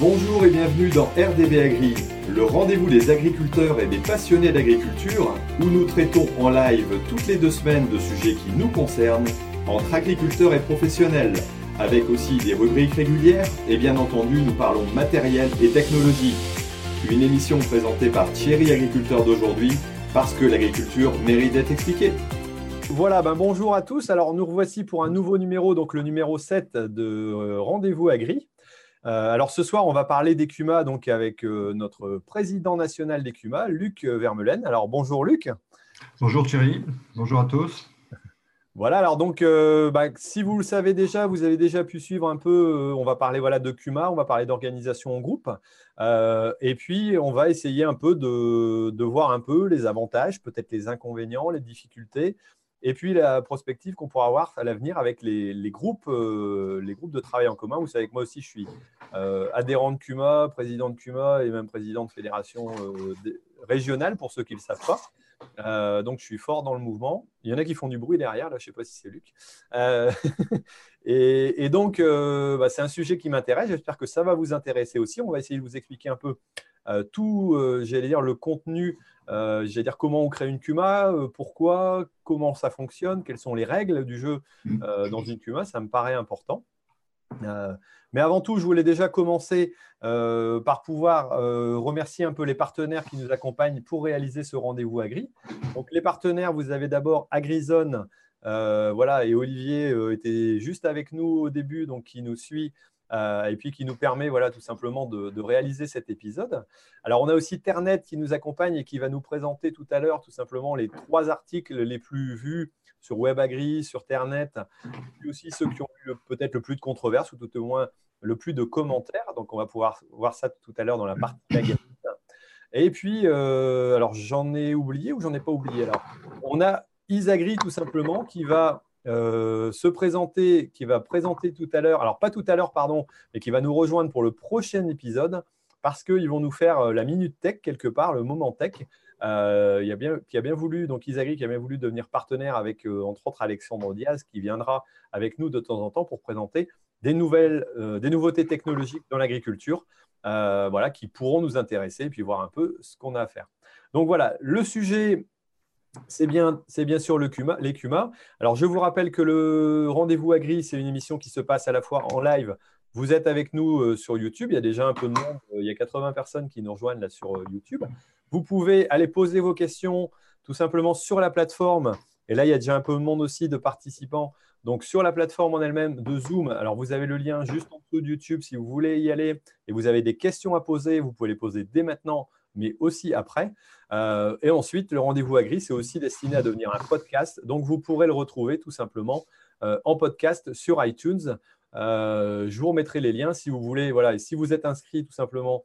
Bonjour et bienvenue dans RDB Agri, le rendez-vous des agriculteurs et des passionnés d'agriculture, où nous traitons en live toutes les deux semaines de sujets qui nous concernent, entre agriculteurs et professionnels, avec aussi des rubriques régulières, et bien entendu nous parlons matériel et technologie. Une émission présentée par Thierry Agriculteur d'aujourd'hui, parce que l'agriculture mérite d'être expliquée. Voilà, ben bonjour à tous. Alors nous revoici pour un nouveau numéro, donc le numéro 7 de euh, Rendez-vous Agri. Euh, alors ce soir, on va parler d'Ecuma donc avec euh, notre président national d'Ecuma, Luc Vermelaine. Alors bonjour Luc. Bonjour Thierry, bonjour à tous. Voilà, alors donc euh, bah, si vous le savez déjà, vous avez déjà pu suivre un peu, on va parler voilà, de Cuma, on va parler d'organisation en groupe, et puis on va essayer un peu de, de voir un peu les avantages, peut-être les inconvénients, les difficultés, et puis la prospective qu'on pourra avoir à l'avenir avec les, groupes, euh, les groupes de travail en commun. Vous savez que moi aussi, je suis euh, adhérent de CUMA, président de CUMA et même président de fédération euh, régionale pour ceux qui ne le savent pas. donc, je suis fort dans le mouvement. Il y en a qui font du bruit derrière, là, je ne sais pas si c'est Luc. Et, donc, bah, c'est un sujet qui m'intéresse. J'espère que ça va vous intéresser aussi. On va essayer de vous expliquer un peu tout, j'allais dire, le contenu euh, j'allais dire comment on crée une Cuma, euh, pourquoi, comment ça fonctionne, quelles sont les règles du jeu mm. euh, dans une Cuma, ça me paraît important. mais avant tout, je voulais déjà commencer par pouvoir remercier un peu les partenaires qui nous accompagnent pour réaliser ce rendez-vous Agri. Donc, les partenaires, vous avez d'abord Agrizone, voilà, et Olivier était juste avec nous au début, donc qui nous suit euh, et puis qui nous permet voilà, tout simplement de, réaliser cet épisode. Alors, on a aussi Ternet qui nous accompagne et qui va nous présenter tout à l'heure tout simplement les trois articles les plus vus sur WebAgri, sur Ternet, et aussi ceux qui ont eu peut-être le plus de controverses ou tout au moins le plus de commentaires. Donc, on va pouvoir voir ça tout à l'heure dans la partie magazine. Et puis, euh, alors j'en ai oublié ou j'en ai pas oublié Alors, on a Isagri tout simplement qui va euh, se présenter, qui va présenter tout à l'heure, alors pas tout à l'heure, pardon, mais qui va nous rejoindre pour le prochain épisode, parce qu'ils vont nous faire euh, la minute tech quelque part, le moment tech. Euh, il a bien, qui a bien voulu, donc Isagri qui a bien voulu devenir partenaire avec, entre autres, Alexandre Diaz, qui viendra avec nous de temps en temps pour présenter des nouvelles, des nouveautés technologiques dans l'agriculture, voilà, qui pourront nous intéresser et puis voir un peu ce qu'on a à faire. Donc voilà, le sujet c'est bien, bien sûr le les. Alors, je vous rappelle que le Rendez-vous Agri, c'est une émission qui se passe à la fois en live. Vous êtes avec nous euh, sur YouTube. Il y a déjà un peu de monde. Euh, il y a 80 personnes qui nous rejoignent là sur euh, YouTube. Vous pouvez aller poser vos questions tout simplement sur la plateforme. Et là, il y a déjà un peu de monde aussi de participants. Donc, sur la plateforme en elle-même de Zoom, alors vous avez le lien juste en dessous de YouTube si vous voulez y aller et vous avez des questions à poser, vous pouvez les poser dès maintenant mais aussi après. Euh, et ensuite, le rendez-vous agri, c'est aussi destiné à devenir un podcast. Donc, vous pourrez le retrouver tout simplement euh, en podcast sur iTunes. Euh, je vous remettrai les liens si vous voulez. Voilà, et si vous êtes inscrit tout simplement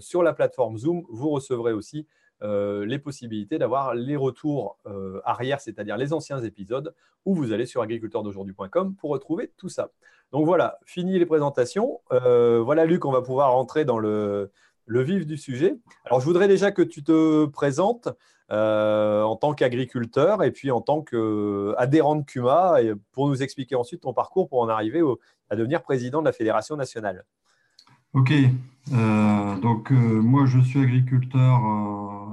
sur la plateforme Zoom, vous recevrez aussi les possibilités d'avoir les retours arrière, c'est-à-dire les anciens épisodes, où vous allez sur agriculteurdaujourd'hui.com pour retrouver tout ça. Donc voilà, fini les présentations. voilà, Luc, on va pouvoir rentrer dans le, le vif du sujet. Alors, je voudrais déjà que tu te présentes euh, en tant qu'agriculteur et puis en tant qu'adhérent de CUMA pour nous expliquer ensuite ton parcours pour en arriver à devenir président de la Fédération nationale. Ok, euh, donc euh, moi je suis agriculteur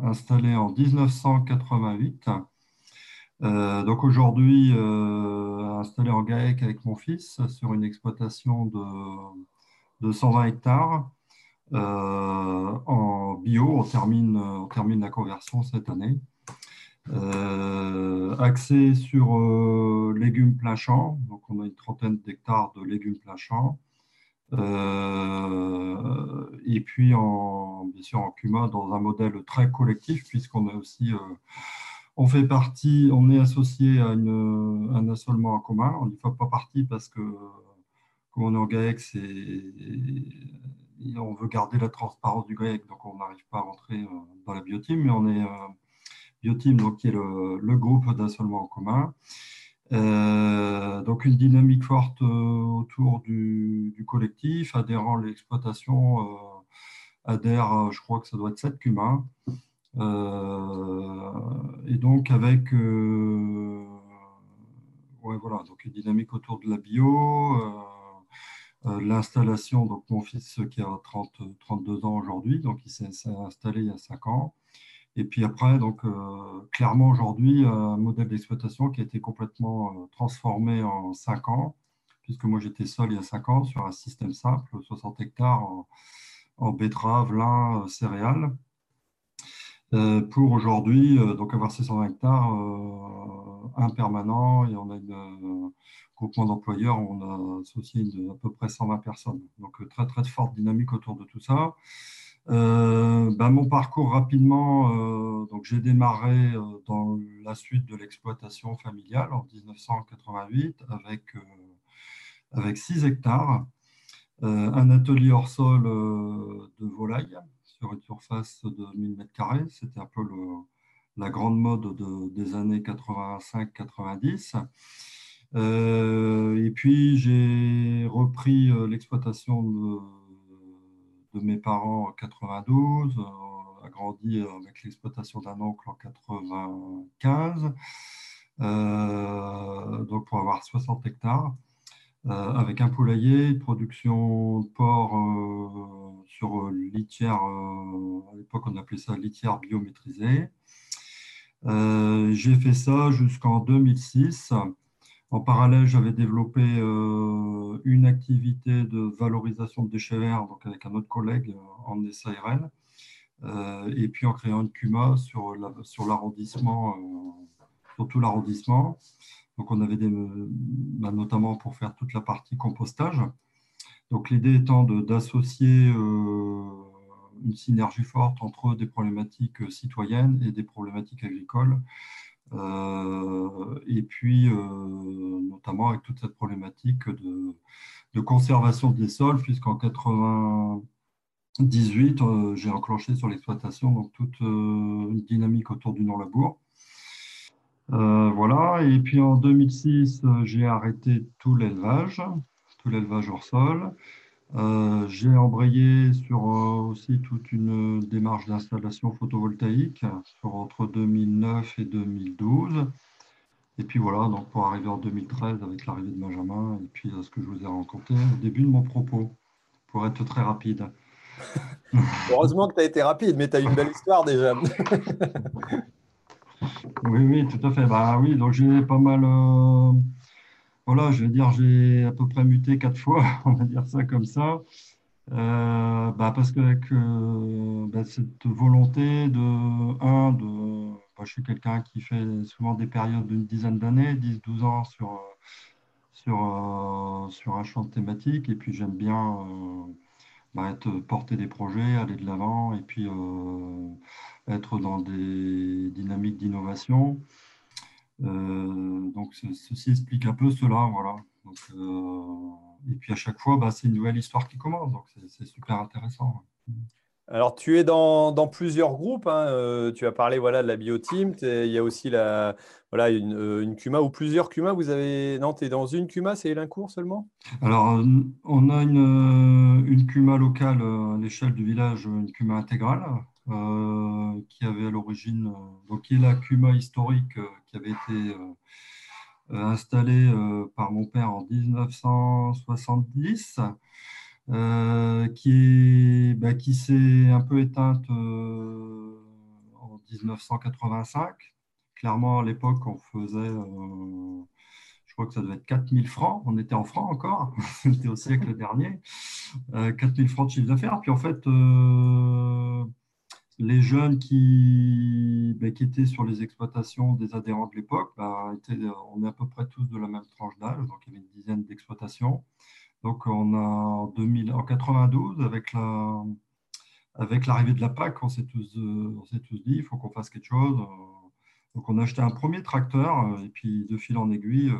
installé en 1988. donc aujourd'hui installé en GAEC avec mon fils sur une exploitation de 120 hectares. Euh, en bio, on termine, la conversion cette année. Euh, axé sur euh, légumes plein champ, donc on a une trentaine d'hectares de légumes plein champ. et puis, en, bien sûr, en CUMA, dans un modèle très collectif, puisqu'on a aussi, on fait partie, on est associé à un assolement en commun. On n'y fait pas partie parce que, comme on est en GAEC, on veut garder la transparence du grec, donc on n'arrive pas à rentrer euh, dans la bioteam, mais on est euh, bioteam, donc qui est le, groupe d'assolement en commun. Euh, donc une dynamique forte autour du, collectif, adhérant l'exploitation adhère, je crois que ça doit être 7 cumains. et donc avec ouais, voilà, donc une dynamique autour de la bio l'installation, donc mon fils qui a 30, 32 ans aujourd'hui, donc il s'est installé il y a 5 ans. Et puis après, donc, clairement aujourd'hui, un modèle d'exploitation qui a été complètement transformé en 5 ans, puisque moi j'étais seul il y a 5 ans sur un système simple, 60 hectares en, en betterave, lin, céréales. Euh, pour aujourd'hui, euh, donc avoir ces 120 hectares, euh, un permanent, et on a un groupement d'employeurs, on a associé à peu près 120 personnes. Donc très très forte dynamique autour de tout ça. Ben, mon parcours rapidement, donc j'ai démarré dans la suite de l'exploitation familiale en 1988 avec, avec 6 hectares, un atelier hors sol de volaille une surface de 1000 m2. C'était un peu la grande mode des années 85-90. Euh, et puis, j'ai repris euh, l'exploitation de, mes parents en 92, euh, agrandi avec l'exploitation d'un oncle en 95, donc pour avoir 60 hectares. Euh, avec un poulailler, une production de porc euh, sur litière, euh, à l'époque on appelait ça litière biométrisée. J'ai fait ça jusqu'en 2006. En parallèle, j'avais développé une activité de valorisation de déchets verts donc avec un autre collègue en SARL, et puis en créant une CUMA sur l'arrondissement, sur tout l'arrondissement. Donc, on avait bah, notamment pour faire toute la partie compostage. Donc, l'idée étant d'associer euh, une synergie forte entre des problématiques citoyennes et des problématiques agricoles. Euh, et puis, euh, notamment avec toute cette problématique de, conservation des sols, puisqu'en 98, j'ai enclenché sur l'exploitation toute une dynamique autour du non-labour. Euh, voilà, et puis en 2006, euh, j'ai arrêté tout l'élevage, tout l'élevage hors sol. Euh, j'ai embrayé sur aussi toute une démarche d'installation photovoltaïque sur entre 2009 et 2012. Et puis voilà, donc pour arriver en 2013 avec l'arrivée de Benjamin et puis ce que je vous ai rencontré au début de mon propos, pour être très rapide. Heureusement que tu as été rapide, mais tu as une belle histoire déjà. Oui, oui, tout à fait. Bah oui, donc j'ai pas mal. Euh, voilà, je vais dire, j'ai à peu près muté quatre fois, on va dire ça comme ça. Euh, bah parce qu'avec euh, bah, cette volonté de, un, de, bah, je suis quelqu'un qui fait souvent des périodes d'une dizaine d'années, 10-12 ans sur, sur, sur un champ de thématique, et puis j'aime bien bah, être, porter des projets, aller de l'avant, et puis être dans des dynamiques d'innovation. Euh, donc ceci explique un peu cela, voilà. Euh, et puis à chaque fois, bah, c'est une nouvelle histoire qui commence, donc c'est super intéressant. Alors, tu es dans, dans plusieurs groupes. Hein. Euh, tu as parlé voilà, de la bioteam. Il y a aussi la, voilà, une, une CUMA ou plusieurs CUMA. Vous avez... Non, tu es dans une CUMA, c'est l'Incourt seulement? Alors, on a une, une CUMA locale à l'échelle du village, une CUMA intégrale, qui avait à l'origine, euh, donc qui est la CUMA historique euh, qui avait été installée par mon père en 1970. qui, bah, qui s'est un peu éteinte en 1985. Clairement, à l'époque, on faisait, je crois que ça devait être 4000 francs. On était en francs encore, c'était au siècle dernier. 4000 francs de chiffre d'affaires. Puis en fait, les jeunes qui, ben, qui, étaient sur les exploitations des adhérents de l'époque, ben, on est à peu près tous de la même tranche d'âge, donc il y avait une dizaine d'exploitations. Donc on a en, 2000, en 92, avec la, avec l'arrivée de la PAC, on s'est tous, on s'est tous dit, il faut qu'on fasse quelque chose. Donc on a acheté un premier tracteur, et puis de fil en aiguille,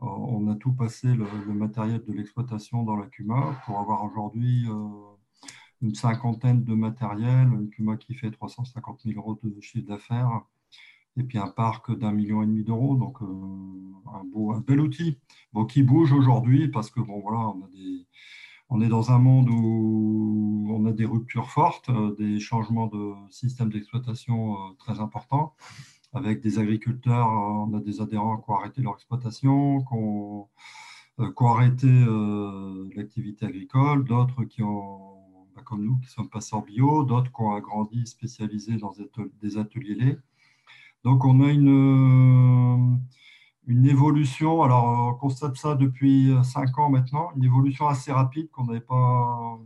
on a tout passé le, le matériel de l'exploitation dans la CUMA pour avoir aujourd'hui une cinquantaine de matériel, une Puma qui fait 350 000 euros de chiffre d'affaires, et puis un parc d'un million et demi d'euros, donc euh, un, beau, un bel outil. Bon, qui bouge aujourd'hui parce que bon, voilà, on, a des, on est dans un monde où on a des ruptures fortes, euh, des changements de système d'exploitation euh, très importants, avec des agriculteurs, on a des adhérents qui ont arrêté leur exploitation, qui ont qui ont arrêté l'activité agricole, d'autres qui ont, comme nous, qui sont passés bio, d'autres qui ont agrandi, spécialisés dans des ateliers lait. Donc, on a une, une évolution, alors on constate ça depuis cinq ans maintenant, une évolution assez rapide qu'on n'avait pas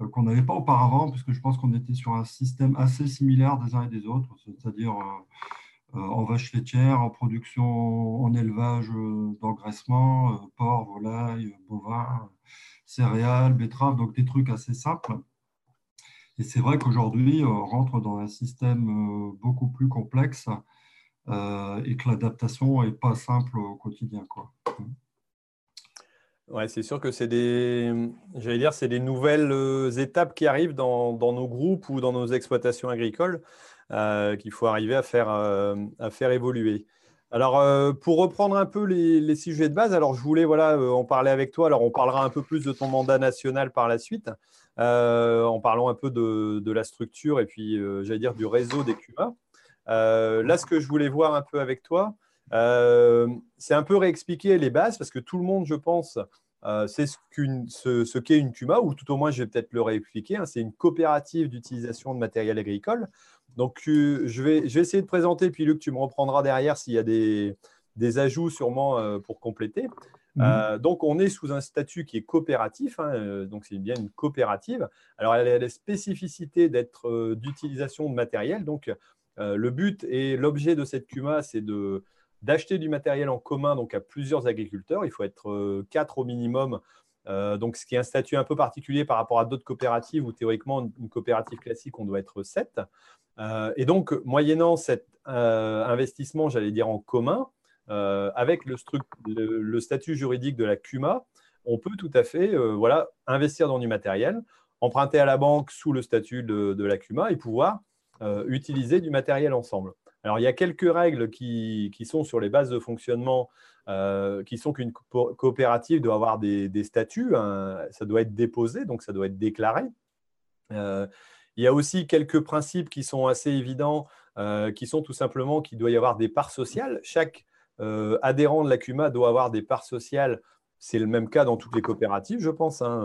euh, qu'on n'avait pas auparavant, puisque je pense qu'on était sur un système assez similaire des uns et des autres, c'est-à-dire euh, en vache laitière, en production, en élevage d'engraissement, porc, volaille, bovin, céréales, betteraves, donc des trucs assez simples. Et c'est vrai qu'aujourd'hui, on rentre dans un système beaucoup plus complexe et que l'adaptation n'est pas simple au quotidien. Quoi. Ouais, c'est sûr que c'est des, des nouvelles euh, étapes qui arrivent dans, nos groupes ou dans nos exploitations agricoles euh, qu'il faut arriver à faire, euh, à faire évoluer. Alors, pour reprendre un peu les, sujets de base, alors je voulais voilà, en parler avec toi. Alors, on parlera un peu plus de ton mandat national par la suite, en parlant un peu de, de la structure et puis, j'allais dire, du réseau des CUMA. là, ce que je voulais voir un peu avec toi, euh, c'est un peu réexpliquer les bases parce que tout le monde, je pense, euh, sait ce qu'est une CUMA, ou tout au moins je vais peut-être le réexpliquer. Hein. c'est une coopérative d'utilisation de matériel agricole. Donc, euh, je, vais, essayer de présenter, puis Luc, tu me reprendras derrière s'il y a des, ajouts sûrement pour compléter. Mhm. donc, on est sous un statut qui est coopératif, hein, donc c'est bien une coopérative. Alors, elle a la spécificité d'être d'utilisation de matériel. Donc, le but et l'objet de cette CUMA, c'est de, d'acheter du matériel en commun donc à plusieurs agriculteurs. Il faut être euh, quatre au minimum. Euh, donc, ce qui est un statut un peu particulier par rapport à d'autres coopératives où théoriquement, une coopérative classique, on doit être sept. Euh, et donc, moyennant cet investissement, j'allais dire en commun, avec le, statut juridique de la CUMA, on peut tout à fait voilà, investir dans du matériel, emprunter à la banque sous le statut de la CUMA et pouvoir utiliser du matériel ensemble. Alors, il y a quelques règles qui, sont sur les bases de fonctionnement, euh, qui sont qu'une coopérative doit avoir des, statuts, hein. ça doit être déposé, donc ça doit être déclaré. Euh, il y a aussi quelques principes qui sont assez évidents, euh, qui sont tout simplement qu'il doit y avoir des parts sociales. Chaque adhérent de la CUMA doit avoir des parts sociales c'est le même cas dans toutes les coopératives, je pense. Hein.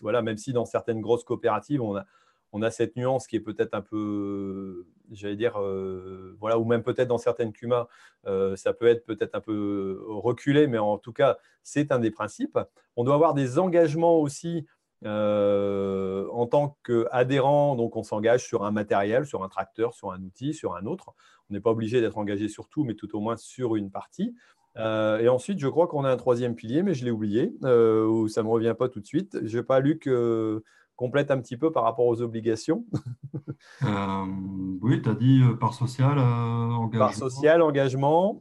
voilà, même si dans certaines grosses coopératives, on a, on a cette nuance qui est peut-être un peu, j'allais dire, euh, voilà, ou même peut-être dans certaines CUMA, euh, ça peut être peut-être un peu reculé, mais en tout cas, c'est un des principes. On doit avoir des engagements aussi euh, en tant qu'adhérent, donc on s'engage sur un matériel, sur un tracteur, sur un outil, sur un autre. On n'est pas obligé d'être engagé sur tout, mais tout au moins sur une partie. et ensuite, je crois qu'on a un troisième pilier, mais je l'ai oublié, ou ça ne me revient pas tout de suite. Je n'ai pas lu que complète un petit peu par rapport aux obligations euh, Oui, tu as dit euh, part sociale, euh, engagement. Part sociale, engagement.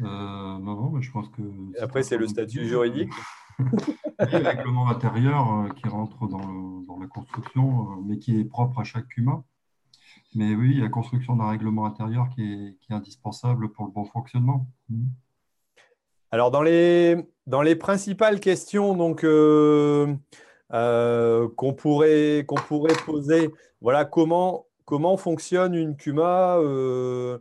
non, non, mais je pense que. après, c'est le statut juridique. le règlement intérieur qui rentre dans, la construction, mais qui est propre à chaque CUMA. Mais oui, la construction d'un règlement intérieur qui est, qui est, indispensable pour le bon fonctionnement. Mmh. Alors, dans les, dans les principales questions, donc, euh, qu'on pourrait, poser. Voilà comment, comment fonctionne une CUMA euh,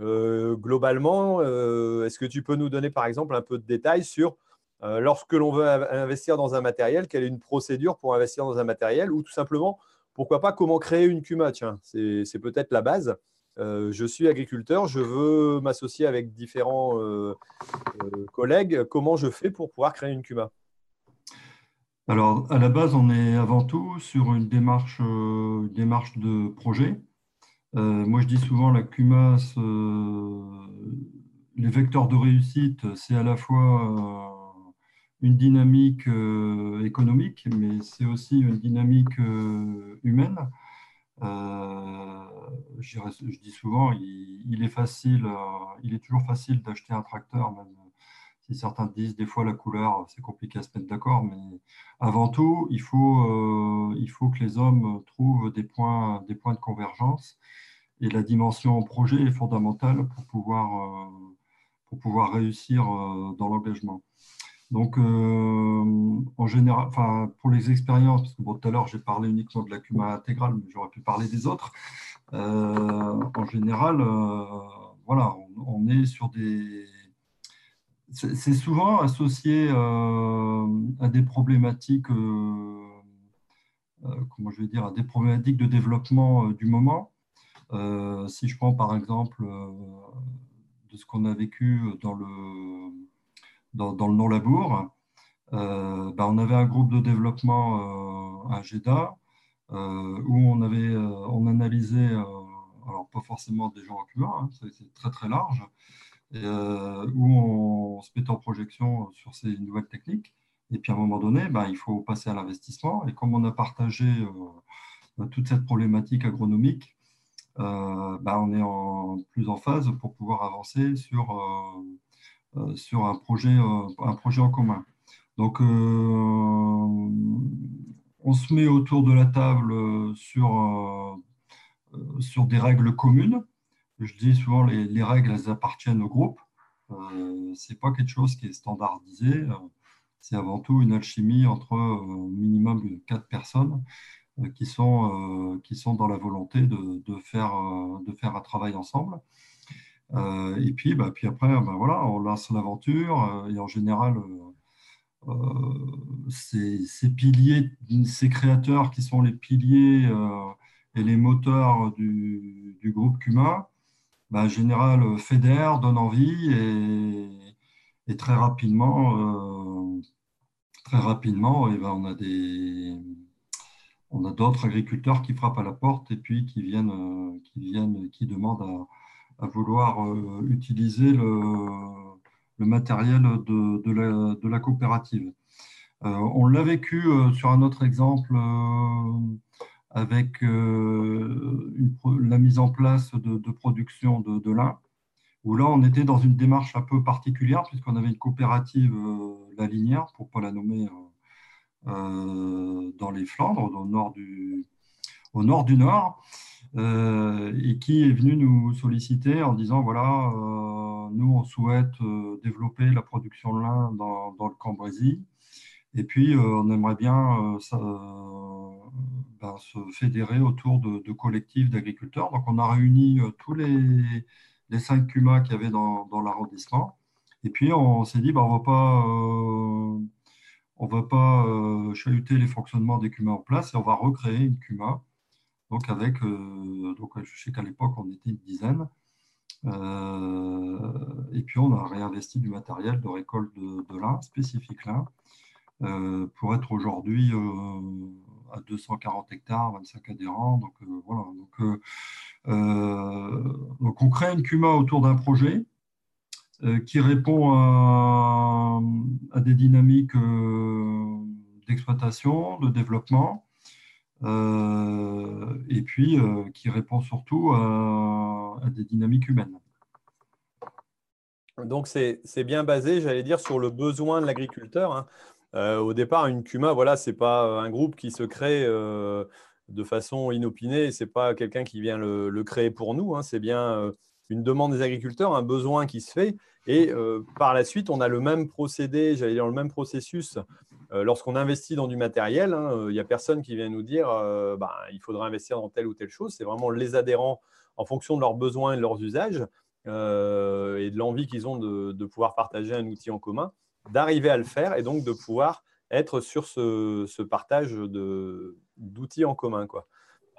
euh, globalement. Est-ce que tu peux nous donner par exemple un peu de détails sur lorsque l'on veut investir dans un matériel, quelle est une procédure pour investir dans un matériel ou tout simplement, pourquoi pas, comment créer une CUMA Tiens, c'est peut-être la base. je suis agriculteur, je veux m'associer avec différents collègues. Comment je fais pour pouvoir créer une CUMA alors, à la base, on est avant tout sur une démarche, euh, démarche de projet. Euh, moi, je dis souvent la CUMAS, euh, les vecteurs de réussite, c'est à la fois une dynamique économique, mais c'est aussi une dynamique humaine. Je, dis souvent, il, est facile, il est toujours facile d'acheter un tracteur, même si certains disent des fois la couleur, c'est compliqué à se mettre d'accord, mais avant tout, il faut, euh, il faut que les hommes trouvent des points, des points de convergence. Et la dimension projet est fondamentale pour pouvoir, euh, pour pouvoir réussir euh, dans l'engagement. Donc, en général, pour les expériences, parce que tout à l'heure, j'ai parlé uniquement de la CUMA intégrale, mais j'aurais pu parler des autres. en général, voilà, on, est sur des, c'est souvent associé à des problématiques, comment je vais dire, à des problématiques de développement du moment. si je prends par exemple de ce qu'on a vécu dans le, dans, le non-labour, ben on avait un groupe de développement à GEDA où on, avait, on analysait, alors pas forcément des gens en QA, hein, c'est très très large, euh, où on se met en projection sur ces nouvelles techniques. Et puis à un moment donné, ben, il faut passer à l'investissement. Et comme on a partagé euh, toute cette problématique agronomique, euh, ben, on est plus en phase pour pouvoir avancer sur, sur un, projet, un projet en commun. Donc, on se met autour de la table sur, sur des règles communes je dis souvent, les, les règles, elles appartiennent au groupe. Euh, ce n'est pas quelque chose qui est standardisé. Euh, c'est avant tout une alchimie entre euh, minimum quatre personnes euh, qui, sont, qui sont dans la volonté de, de, faire, de faire un travail ensemble. et puis, bah, puis après, bah, voilà, on lance l'aventure et en général, ces, ces, piliers, ces créateurs qui sont les piliers et les moteurs du, du groupe Cuma, bah, général euh, fédère, donne envie et, très rapidement, euh, très rapidement et eh ben, on a des on a d'autres agriculteurs qui frappent à la porte et puis qui viennent, euh, qui, viennent qui demandent à, vouloir utiliser le, matériel de, la, de, la, coopérative. on l'a vécu sur un autre exemple avec euh, la mise en place de, production de, lin, où là, on était dans une démarche un peu particulière, puisqu'on avait une coopérative, euh, La Linière, pour ne pas la nommer, euh, dans les Flandres, au nord du, nord, du nord et qui est venu nous solliciter en disant, voilà, nous, on souhaite développer la production de lin dans, le Cambrésis, et puis, on aimerait bien se fédérer autour de, collectifs d'agriculteurs. Donc, on a réuni euh, tous les, cinq CUMA qu'il y avait dans, l'arrondissement. Et puis, on s'est dit, ben, on ne va pas, euh, on va pas euh, chahuter les fonctionnements des CUMA en place et on va recréer une CUMA. Donc, avec, donc, je sais qu'à l'époque, on était une dizaine. et puis, on a réinvesti du matériel de récolte de lin, spécifique lin, pour être aujourd'hui à 240 hectares, 25 adhérents. Donc, euh, voilà. Donc, euh, euh, donc, on crée une CUMA autour d'un projet qui répond à, à des dynamiques d'exploitation, de développement, et puis qui répond surtout à, des dynamiques humaines. Donc c'est bien basé, j'allais dire, sur le besoin de l'agriculteur. Hein. Euh, au départ, une CUMA, voilà, ce n'est pas euh, un groupe qui se crée euh, de façon inopinée, ce n'est pas quelqu'un qui vient le, créer pour nous, hein. c'est bien une demande des agriculteurs, un besoin qui se fait. Et par la suite, on a le même procédé, j'allais dire le même processus lorsqu'on investit dans du matériel. Hein. Il n'y a personne qui vient nous dire bah, il faudra investir dans telle ou telle chose. C'est vraiment les adhérents en fonction de leurs besoins et de leurs usages et de l'envie qu'ils ont de, pouvoir partager un outil en commun d'arriver à le faire et donc de pouvoir être sur ce, partage d'outils en commun. Quoi.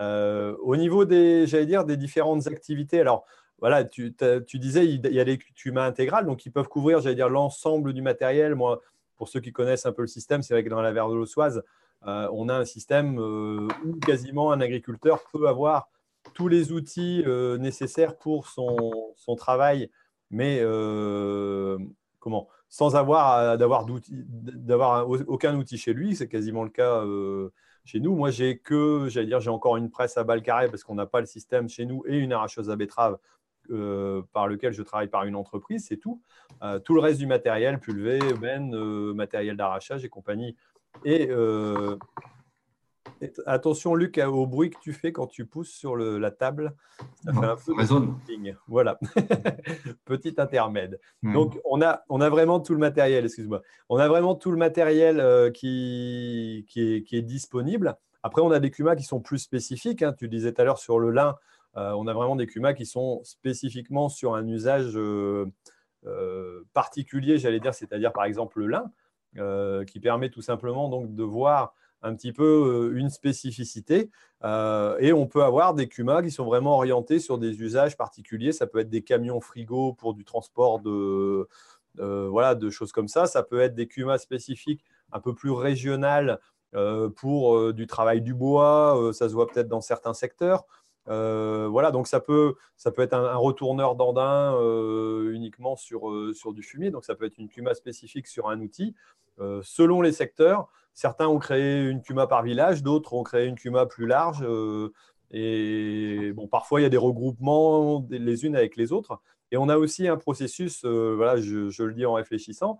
Euh, au niveau des, dire, des différentes activités, alors voilà, tu, tu disais, il y a les CUMA intégrales, donc ils peuvent couvrir, j'allais dire, l'ensemble du matériel. Moi, pour ceux qui connaissent un peu le système, c'est vrai que dans la verre de l'ossoise, euh, on a un système euh, où quasiment un agriculteur peut avoir tous les outils nécessaires pour son, son travail, mais comment? Sans avoir d'avoir aucun outil chez lui. C'est quasiment le cas euh, chez nous. Moi, j'ai que, j'allais dire, j'ai encore une presse à balle carrée parce qu'on n'a pas le système chez nous et une arracheuse à betterave euh, par lequel je travaille par une entreprise, c'est tout. Euh, tout le reste du matériel, pulvé, ben, matériel d'arrachage et compagnie, et Attention, Luc, au bruit que tu fais quand tu pousses sur la table. Ça fait un peu résonne. Voilà, petit intermède. Donc, on a, on a vraiment tout le matériel, excuse-moi. On a vraiment tout le matériel euh, qui, qui, est, disponible. Après, on a des CUMA qui sont plus spécifiques. Hein. Tu disais tout à l'heure sur le lin, euh, on a vraiment des CUMA qui sont spécifiquement sur un usage, euh, particulier, j'allais dire, c'est-à-dire par exemple le lin, qui permet tout simplement donc de voir un petit peu une spécificité. et on peut avoir des cumas qui sont vraiment orientés sur des usages particuliers. Ça peut être des camions frigo pour du transport de, voilà, de choses comme ça. Ça peut être des cumas spécifiques un peu plus régionales pour du travail du bois. ça se voit peut-être dans certains secteurs. voilà, donc ça peut, ça peut être un, retourneur d'andin uniquement sur, sur du fumier. Donc ça peut être une cuma spécifique sur un outil. selon les secteurs, certains ont créé une cuma par village, d'autres ont créé une cuma plus large. et bon, parfois il y a des regroupements les unes avec les autres. Et on a aussi un processus, voilà, je, le dis en réfléchissant,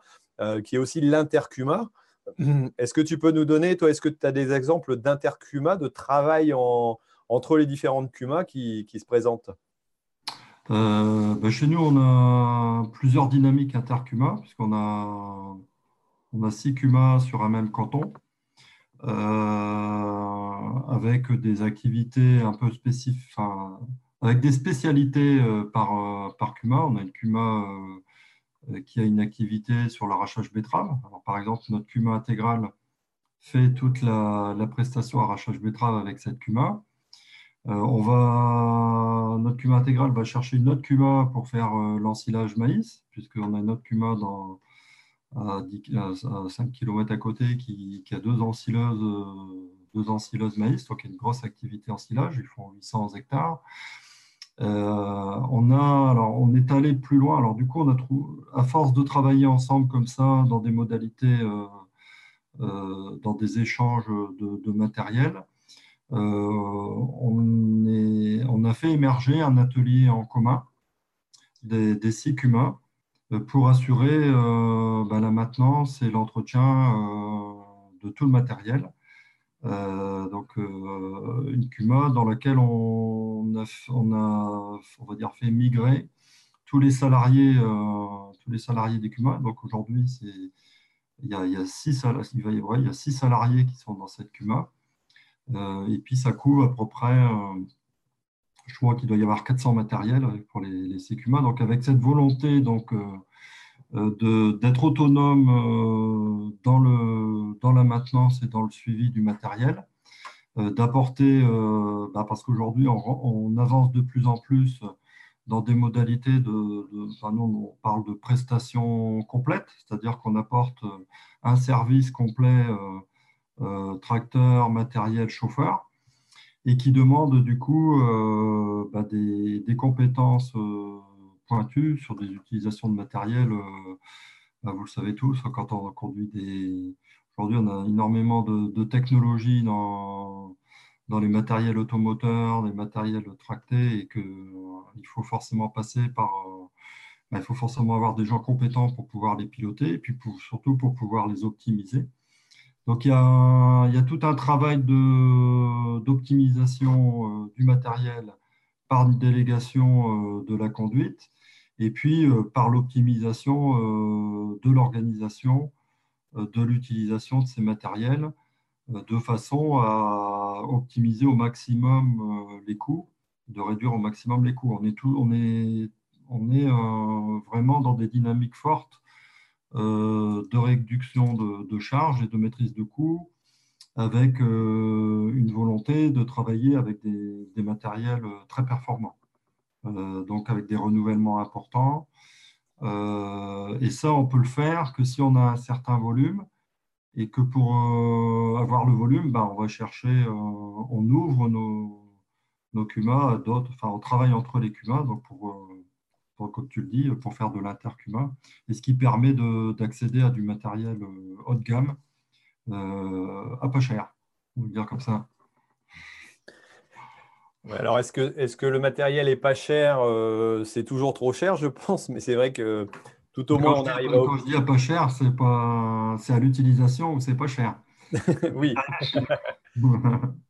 qui est aussi l'intercuma. Est-ce que tu peux nous donner, toi, est-ce que tu as des exemples d'intercuma, de travail entre les différentes cumas qui, se présentent? Euh, ben, Chez nous, on a plusieurs dynamiques intercuma, puisqu'on a, on a six cumas sur un même canton, euh, avec des activités un peu spécifiques, avec des spécialités euh, par, par cuma. On a une cuma euh, qui a une activité sur l'arrachage betterave. par exemple, notre CUMA intégrale fait toute la, prestation arrachage betterave avec cette CUMA. Euh, on va, notre CUMA intégrale va chercher une autre CUMA pour faire euh, l'ensilage maïs, puisqu'on a une autre CUMA dans, à, 5 km à côté qui, a deux ensileuses, deux ensileuses maïs, donc il y a une grosse activité ensilage, ils font 800 hectares. Euh, on, a, alors, on est allé plus loin. Alors, du coup, on a trouvé, à force de travailler ensemble comme ça, dans des modalités, euh, euh, dans des échanges de, matériel, on, a fait émerger un atelier en commun des, des six humains pour assurer bah, la maintenance et l'entretien de tout le matériel. Euh, donc euh, une CUMA dans laquelle on a, va dire, fait migrer tous les salariés, euh, tous les salariés des CUMA. Donc aujourd'hui, il y, a, six, y a six salariés qui sont dans cette CUMA. et puis ça couvre à peu près, je crois qu'il doit y avoir 400 matériels pour les, les. Donc avec cette volonté donc, euh, d'être autonome euh, dans, le, dans la maintenance et dans le suivi du matériel, euh, d'apporter, bah, parce qu'aujourd'hui on, avance de plus en plus dans des modalités de, on parle de prestations complètes, c'est-à-dire qu'on apporte un service complet tracteur, matériel, chauffeur, et qui demande du coup bah, des, compétences pointu sur des utilisations de matériel. Euh, bah, vous le savez tous, quand on conduit des. Aujourd'hui, on a énormément de, technologies dans, dans les matériels automoteurs, les matériels tractés, et qu'il euh, il faut forcément passer par. Euh, bah, il faut forcément avoir des gens compétents pour pouvoir les piloter, et puis surtout pour pouvoir les optimiser. Donc, il y a, tout un travail d'optimisation du matériel par une délégation de la conduite et puis euh, par l'optimisation euh, de l'organisation euh, de l'utilisation de ces matériels de façon à optimiser au maximum les coûts, de réduire au maximum les coûts. On est vraiment dans des dynamiques fortes de réduction de, charges et de maîtrise de coûts, avec une volonté de travailler avec des matériels très performants. Euh, donc avec des renouvellements importants. Euh, et ça, on peut le faire que si on a un certain volume et que pour euh, avoir le volume, ben, on va chercher, on ouvre nos, nos CUMA à d'autres, enfin on travaille entre les CUMA, donc pour, comme tu le dis, pour faire de l'intercuma, et ce qui permet d'accéder à du matériel haut de gamme à pas cher, on va dire comme ça alors, est-ce que, est que, le matériel est pas cher euh, C'est toujours trop cher, je pense, mais c'est vrai que tout au moins, on arrive à. Quand je dis à pas cher, c'est pas... à l'utilisation ou c'est pas cher. oui.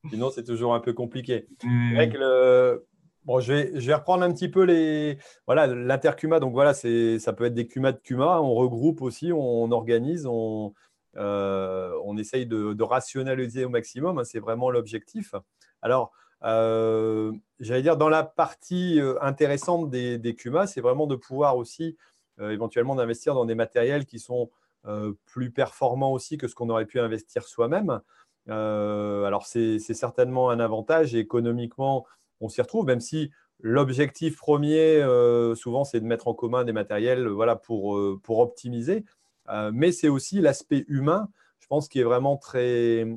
Sinon, c'est toujours un peu compliqué. Bon, je vais, je vais reprendre un petit peu les. Voilà, l'intercuma. Donc voilà, ça peut être des cumas de cuma. On regroupe aussi, on, organise, on, euh, on essaye de, rationaliser au maximum. Hein, c'est vraiment l'objectif. Alors, euh, j'allais dire, dans la partie euh, intéressante des, des CUMA, c'est vraiment de pouvoir aussi éventuellement d'investir dans des matériels qui sont plus performants aussi que ce qu'on aurait pu investir soi-même. alors, c'est certainement un avantage économiquement, on s'y retrouve, même si l'objectif premier, souvent, c'est de mettre en commun des matériels voilà, pour, pour optimiser. mais c'est aussi l'aspect humain, je pense, qui est vraiment très,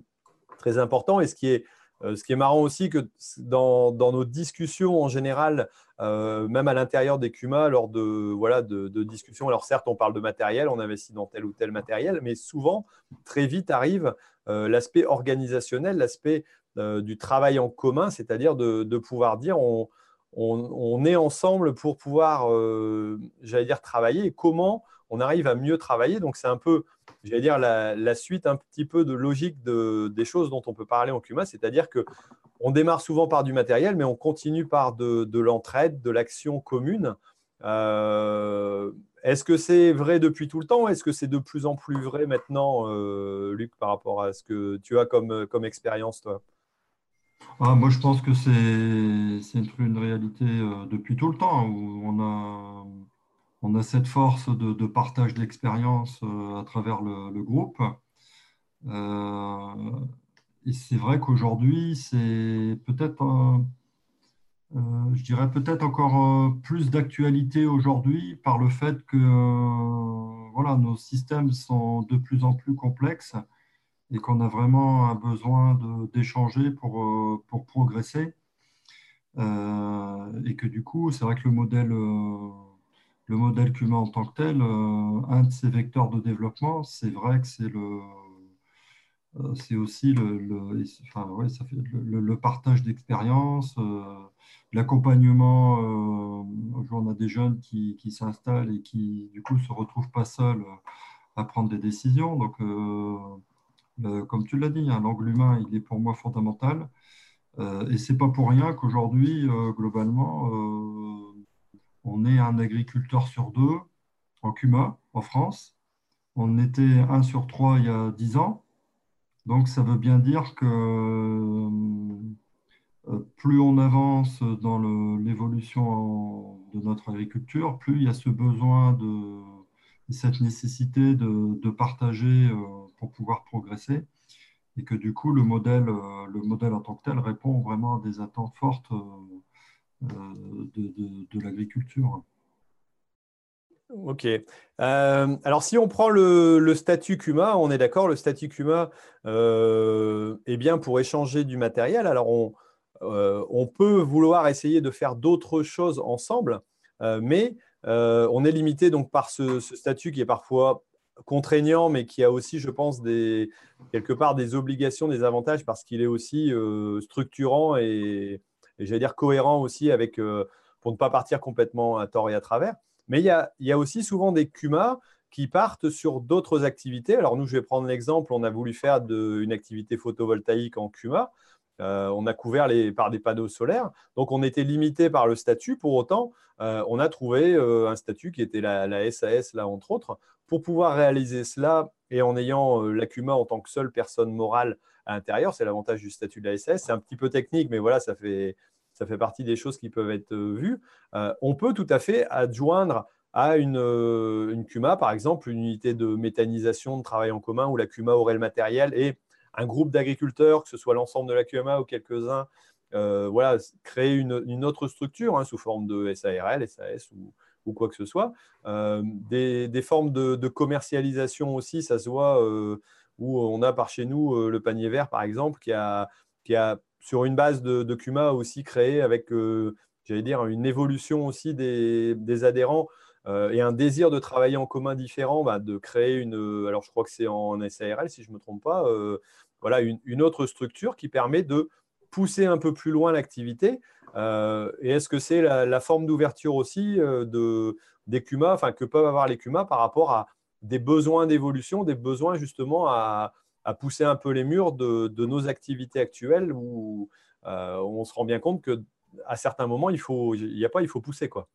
très important et ce qui est euh, ce qui est marrant aussi, que dans, nos discussions en général, euh, même à l'intérieur des CUMA, lors de, voilà, de, discussions, alors certes, on parle de matériel, on investit dans tel ou tel matériel, mais souvent, très vite arrive euh, l'aspect organisationnel, l'aspect du travail en commun, c'est-à-dire de, pouvoir dire on, est ensemble pour pouvoir, j'allais dire, travailler et comment on arrive à mieux travailler. Donc, c'est un peu j'allais dire, la, suite un petit peu de logique de, des choses dont on peut parler en CUMA, c'est-à-dire que on démarre souvent par du matériel, mais on continue par de, l'entraide, de l'action commune. Euh, est-ce que c'est vrai depuis tout le temps est-ce que c'est de plus en plus vrai maintenant, euh, Luc, par rapport à ce que tu as comme, comme expérience, toi? Ah, Moi, je pense que c'est une, réalité euh, depuis tout le temps, où on a cette force de, partage d'expérience euh, à travers le, groupe. Euh, et c'est vrai qu'aujourd'hui, c'est peut-être, je dirais peut-être encore plus d'actualité aujourd'hui par le fait que voilà, nos systèmes sont de plus en plus complexes et qu'on a vraiment un besoin d'échanger pour, pour progresser. et que du coup, c'est vrai que le modèle le modèle CUMA en tant que tel, euh, un de ses vecteurs de développement, c'est vrai que c'est le, euh, c'est aussi le, enfin, ouais, ça fait le, partage d'expérience, euh, l'accompagnement. on a des jeunes qui, qui s'installent et qui, du coup, se retrouvent pas seuls à prendre des décisions. Donc, comme tu l'as dit, hein, l'angle humain, il est pour moi fondamental. et ce n'est pas pour rien qu'aujourd'hui, globalement, on est un agriculteur sur deux en CUMA en France. On était un sur trois il y a dix ans. Donc ça veut bien dire que euh, plus on avance dans l'évolution de notre agriculture, plus il y a ce besoin de cette nécessité de, partager euh, pour pouvoir progresser et que du coup le modèle, euh, le modèle en tant que tel répond vraiment à des attentes fortes euh, de, l'agriculture. Ok. Euh, alors, si on prend le, statut CUMA, on est d'accord, le statut CUMA euh, est bien pour échanger du matériel. Alors, on, on peut vouloir essayer de faire d'autres choses ensemble, mais on est limité donc par ce, statut qui est parfois contraignant, mais qui a aussi, je pense, des, quelque part des obligations, des avantages, parce qu'il est aussi structurant et, j'allais dire cohérent aussi avec, euh, pour ne pas partir complètement à tort et à travers. Mais il y a, il y a aussi souvent des CUMA qui partent sur d'autres activités. Alors nous, je vais prendre l'exemple, on a voulu faire une activité photovoltaïque en CUMA. Euh, on a couvert les, par des panneaux solaires, donc on était limité par le statut. Pour autant, euh, on a trouvé un statut qui était la, SAS, là, entre autres, pour pouvoir réaliser cela et en ayant la CUMA en tant que seule personne morale à l'intérieur. C'est l'avantage du statut de la SAS. C'est un petit peu technique, mais voilà, ça fait, ça fait partie des choses qui peuvent être euh, vues. Euh, on peut tout à fait adjoindre à une, euh, une, CUMA, par exemple, une unité de méthanisation de travail en commun où la CUMA aurait le matériel et un groupe d'agriculteurs, que ce soit l'ensemble de la CUMA ou quelques-uns, voilà, créer une, autre structure hein, sous forme de SARL, SAS ou, ou quoi que ce soit. des, formes de, commercialisation aussi, ça se voit où on a par chez nous le panier vert, par exemple, qui a, qui a sur une base de, de Kuma aussi créé avec, euh, j'allais dire, une évolution aussi des, adhérents euh, et un désir de travailler en commun différent, bah, de créer une, alors je crois que c'est en SARL si je ne me trompe pas, euh, voilà, une, autre structure qui permet de pousser un peu plus loin l'activité. Et est-ce que c'est la, forme d'ouverture aussi de, des enfin que peuvent avoir les CUMA par rapport à des besoins d'évolution, des besoins justement à, pousser un peu les murs de, nos activités actuelles où euh, on se rend bien compte que à certains moments, il faut, il a pas, il faut pousser quoi.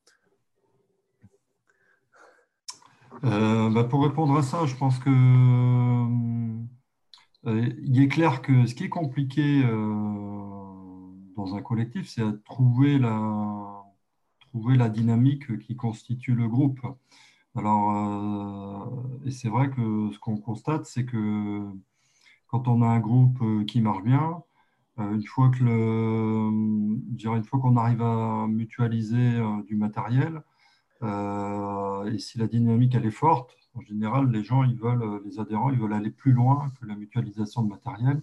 Euh, bah, pour répondre à ça, je pense que euh, il est clair que ce qui est compliqué dans un collectif, c'est de trouver la, dynamique qui constitue le groupe. Alors, et c'est vrai que ce qu'on constate, c'est que quand on a un groupe qui marche bien, une fois que le, une fois qu'on arrive à mutualiser du matériel, et si la dynamique elle est forte, en général, les gens, ils veulent, les adhérents, ils veulent aller plus loin que la mutualisation de matériel.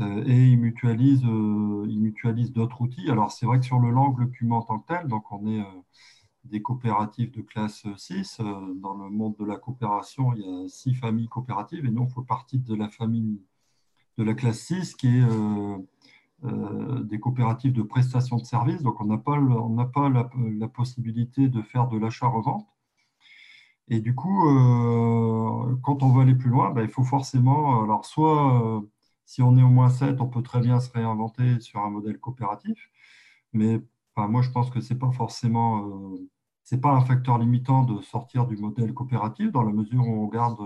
Euh, et ils mutualisent, euh, mutualisent d'autres outils. Alors, c'est vrai que sur le l'angle CUMA en tant que tel, donc on est euh, des coopératives de classe 6. Dans le monde de la coopération, il y a six familles coopératives et nous, on fait partie de la famille de la classe 6 qui est des coopératives de prestation de services. Donc, on n'a pas, on pas la, possibilité de faire de l'achat-revente. Et du coup, quand on veut aller plus loin, ben, il faut forcément, alors soit si on est au moins 7, on peut très bien se réinventer sur un modèle coopératif. Mais moi, je pense que ce n'est pas forcément euh, pas un facteur limitant de sortir du modèle coopératif dans la mesure où on garde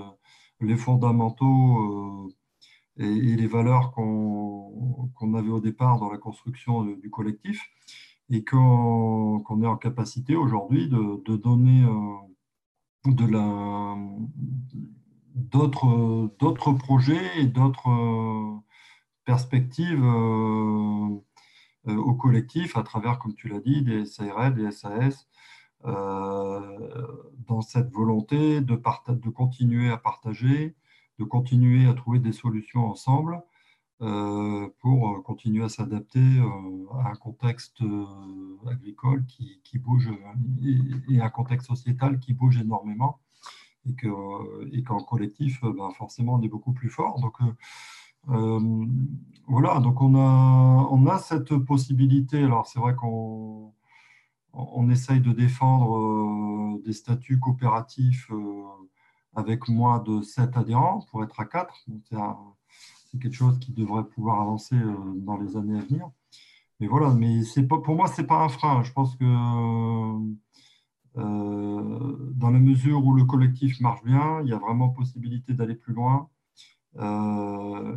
les fondamentaux euh, et, les valeurs qu'on avait au départ dans la construction du collectif et qu'on est en capacité aujourd'hui de, donner euh, de la d'autres projets et d'autres euh, perspectives euh, euh, au collectif à travers, comme tu l'as dit, des SARL, des SAS, dans cette volonté de, continuer à partager, de continuer à trouver des solutions ensemble pour continuer à s'adapter à un contexte agricole qui, qui bouge et, un contexte sociétal qui bouge énormément et qu'en collectif, ben, forcément, on est beaucoup plus fort. Donc, euh, euh, voilà, donc on a, on a cette possibilité. Alors, c'est vrai qu'on on essaye de défendre des statuts coopératifs avec moins de 7 adhérents pour être à 4. C'est quelque chose qui devrait pouvoir avancer dans les années à venir. Mais voilà, mais pas, pour moi, ce n'est pas un frein. Je pense que dans la mesure où le collectif marche bien, il y a vraiment possibilité d'aller plus loin euh,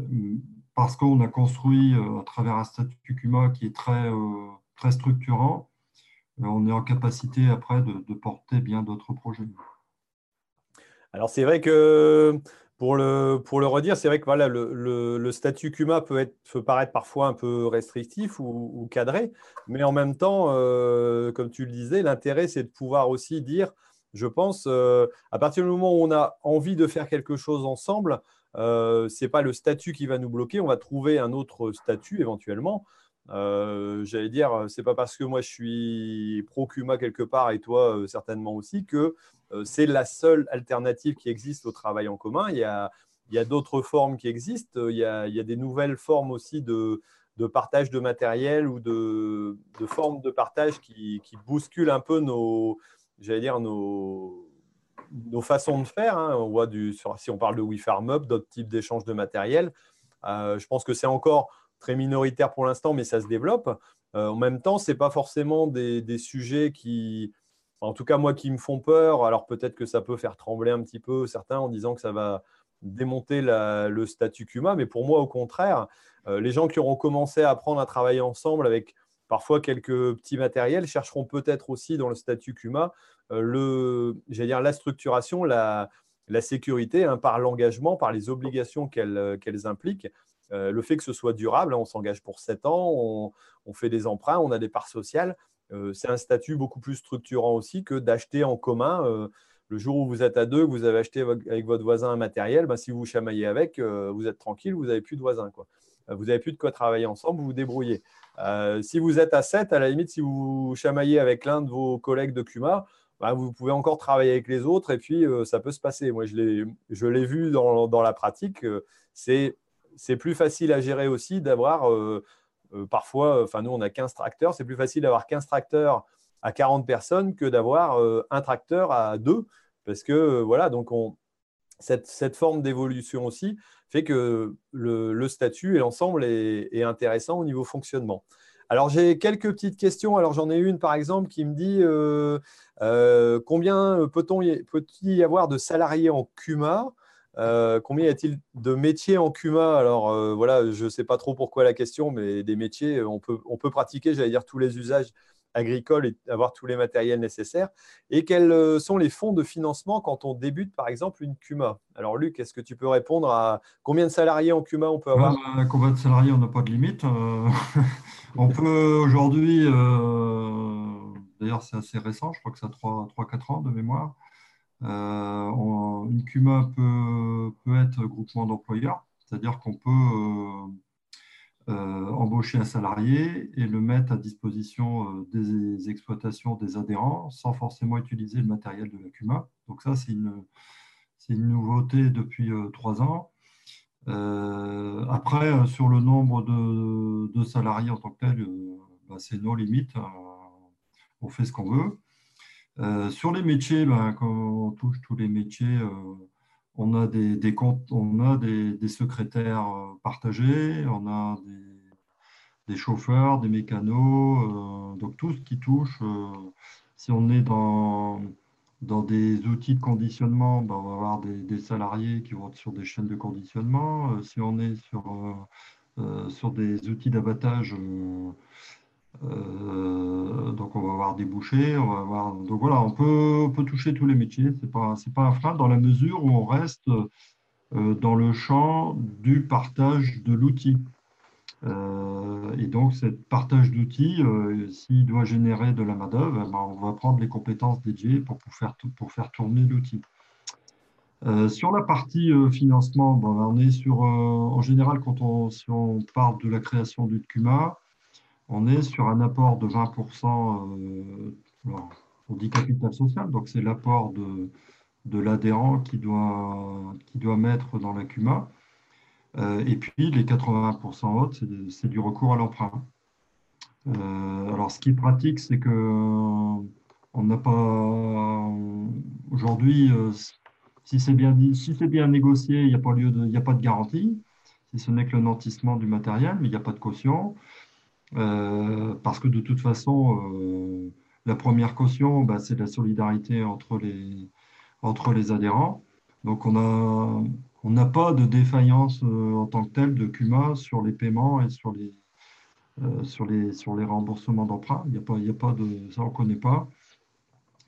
parce qu'on a construit euh, à travers un statut CUMA qui est très, très structurant, on est en capacité après de porter bien d'autres projets. Alors c'est vrai que pour le, redire, c'est vrai que voilà, le, statut CUMA peut paraître parfois un peu restrictif ou, cadré, mais en même temps, euh, comme tu le disais, l'intérêt, c'est de pouvoir aussi dire, je pense, euh, à partir du moment où on a envie de faire quelque chose ensemble, euh, ce n'est pas le statut qui va nous bloquer, on va trouver un autre statut éventuellement. J'allais dire, c'est pas parce que moi je suis pro CUMA quelque part et toi certainement aussi que euh, c'est la seule alternative qui existe au travail en commun. Il y a, d'autres formes qui existent. Il y, a, des nouvelles formes aussi de, partage de matériel ou de, formes de partage qui, bousculent un peu nos, j'allais dire, nos, façons de faire. Hein. On voit si on parle de WeFarmUp, d'autres types d'échanges de matériel. Euh, je pense que c'est encore très minoritaire pour l'instant, mais ça se développe. Euh, en même temps, ce n'est pas forcément des, sujets qui, en tout cas moi qui me font peur. Alors peut-être que ça peut faire trembler un petit peu certains en disant que ça va démonter le statut CUMA, mais pour moi au contraire, euh, les gens qui auront commencé à apprendre à travailler ensemble avec parfois quelques petits matériels chercheront peut-être aussi dans le statut CUMA euh, le, dire, la structuration, la, sécurité hein, par l'engagement, par les obligations qu'elles euh, impliquent. Le fait que ce soit durable, hein, on s'engage pour 7 ans, on, fait des emprunts, on a des parts sociales. Euh, c'est un statut beaucoup plus structurant aussi que d'acheter en commun. Euh, le jour où vous êtes à deux, vous avez acheté avec votre voisin un matériel, ben, si vous vous chamaillez avec, euh, vous êtes tranquille, vous n'avez plus de voisin. Vous n'avez plus de quoi travailler ensemble, vous vous débrouillez. si vous êtes à 7, à la limite, si vous chamaillez avec l'un de vos collègues de CUMA, ben, vous pouvez encore travailler avec les autres et puis ça peut se passer. Moi, je l'ai vu dans, dans, la pratique. c'est plus facile à gérer aussi d'avoir euh, parfois, enfin nous on a 15 tracteurs, c'est plus facile d'avoir 15 tracteurs à 40 personnes que d'avoir euh, un tracteur à deux, parce que euh, voilà, donc on, cette, forme d'évolution aussi fait que le, statut et l'ensemble est, intéressant au niveau fonctionnement. Alors j'ai quelques petites questions. Alors j'en ai une par exemple qui me dit combien peut-il peut y avoir de salariés en CUMA euh, combien y a-t-il de métiers en CUMA Alors euh, voilà, je ne sais pas trop pourquoi la question, mais des métiers, on peut, on peut pratiquer, j'allais dire, tous les usages agricole et avoir tous les matériels nécessaires Et quels sont les fonds de financement quand on débute, par exemple, une CUMA Alors, Luc, est-ce que tu peux répondre à combien de salariés en CUMA on peut avoir? Bah, Combien de salariés, on n'a pas de limite. on peut aujourd'hui, d'ailleurs, c'est assez récent, je crois que ça a 3-4 ans de mémoire. Une CUMA peut, être groupement d'employeurs, c'est-à-dire qu'on peut euh, embaucher un salarié et le mettre à disposition euh, des exploitations des adhérents sans forcément utiliser le matériel de la CUMA. Donc ça, c'est une, nouveauté depuis euh, trois ans. après, sur le nombre de, salariés en tant que tel, bah, c'est nos limites. on fait ce qu'on veut. Sur les métiers, bah, quand on touche tous les métiers, on a des, comptes, on a des, secrétaires euh, partagés, on a des, chauffeurs, des mécanos, euh, donc tout ce qui touche. Euh, si on est dans, dans des outils de conditionnement, ben, on va avoir des, salariés qui vont être sur des chaînes de conditionnement. si on est sur, sur des outils d'abattage, euh, donc on va avoir des bouchers, on va. Donc voilà, on peut, toucher tous les métiers. C'est pas, pas un frein dans la mesure où on reste euh, dans le champ du partage de l'outil. Euh, et donc, ce partage d'outils, s'il doit générer de la main-d'œuvre, eh ben, on va prendre les compétences dédiées pour, faire, pour faire tourner l'outil. sur la partie financement, ben, on est sur, en général, quand on, si on parle de la création du TCUMA, on est sur un apport de 20%, euh, on dit capital social, donc c'est l'apport de, l'adhérent qui doit, mettre dans la CUMA. Euh, et puis les 80% autres, c'est du recours à l'emprunt. Euh, alors ce qui est pratique, c'est que on n'a pas aujourd'hui, si c'est bien négocié, il n'y a pas lieu de, il n'y a pas de garantie, si ce n'est que le nantissement du matériel, mais il n'y a pas de caution. Euh, parce que de toute façon, euh, la première caution, bah, c'est la solidarité entre les, entre les adhérents. Donc, on n'a on pas de défaillance euh, en tant que telle de CUMA sur les paiements et sur les, sur les, sur les remboursements d'emprunt. Il n'y a, a pas de. Ça, on ne connaît pas.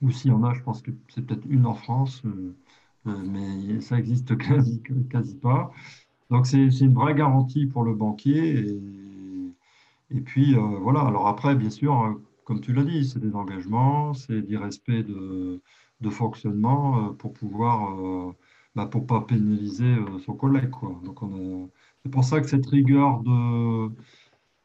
Ou s'il y en a, je pense que c'est peut-être une en France, mais ça existe quasi, quasi pas. Donc, c'est une vraie garantie pour le banquier. Et puis, euh, voilà. Alors après, bien sûr, hein, comme tu l'as dit, c'est des engagements, c'est du respect de, fonctionnement euh, pour pouvoir, euh, bah, pour pas pénaliser son collègue. Donc, c'est pour ça que cette rigueur de,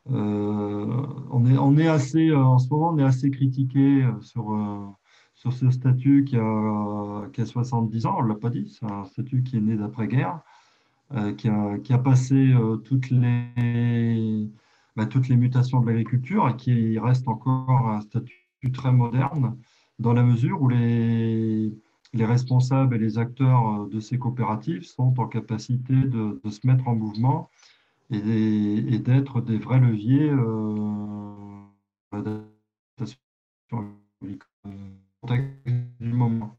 on est, on est assez, en ce moment, on est assez critiqué sur, sur ce statut qui a, qui a 70 ans, on ne l'a pas dit, c'est un statut qui est né d'après-guerre, qui, a, qui a passé toutes les bah, toutes les mutations de l'agriculture qui reste encore un statut très moderne dans la mesure où les, les responsables et les acteurs de ces coopératives sont en capacité de, se mettre en mouvement et, et d'être des vrais leviers euh, du moment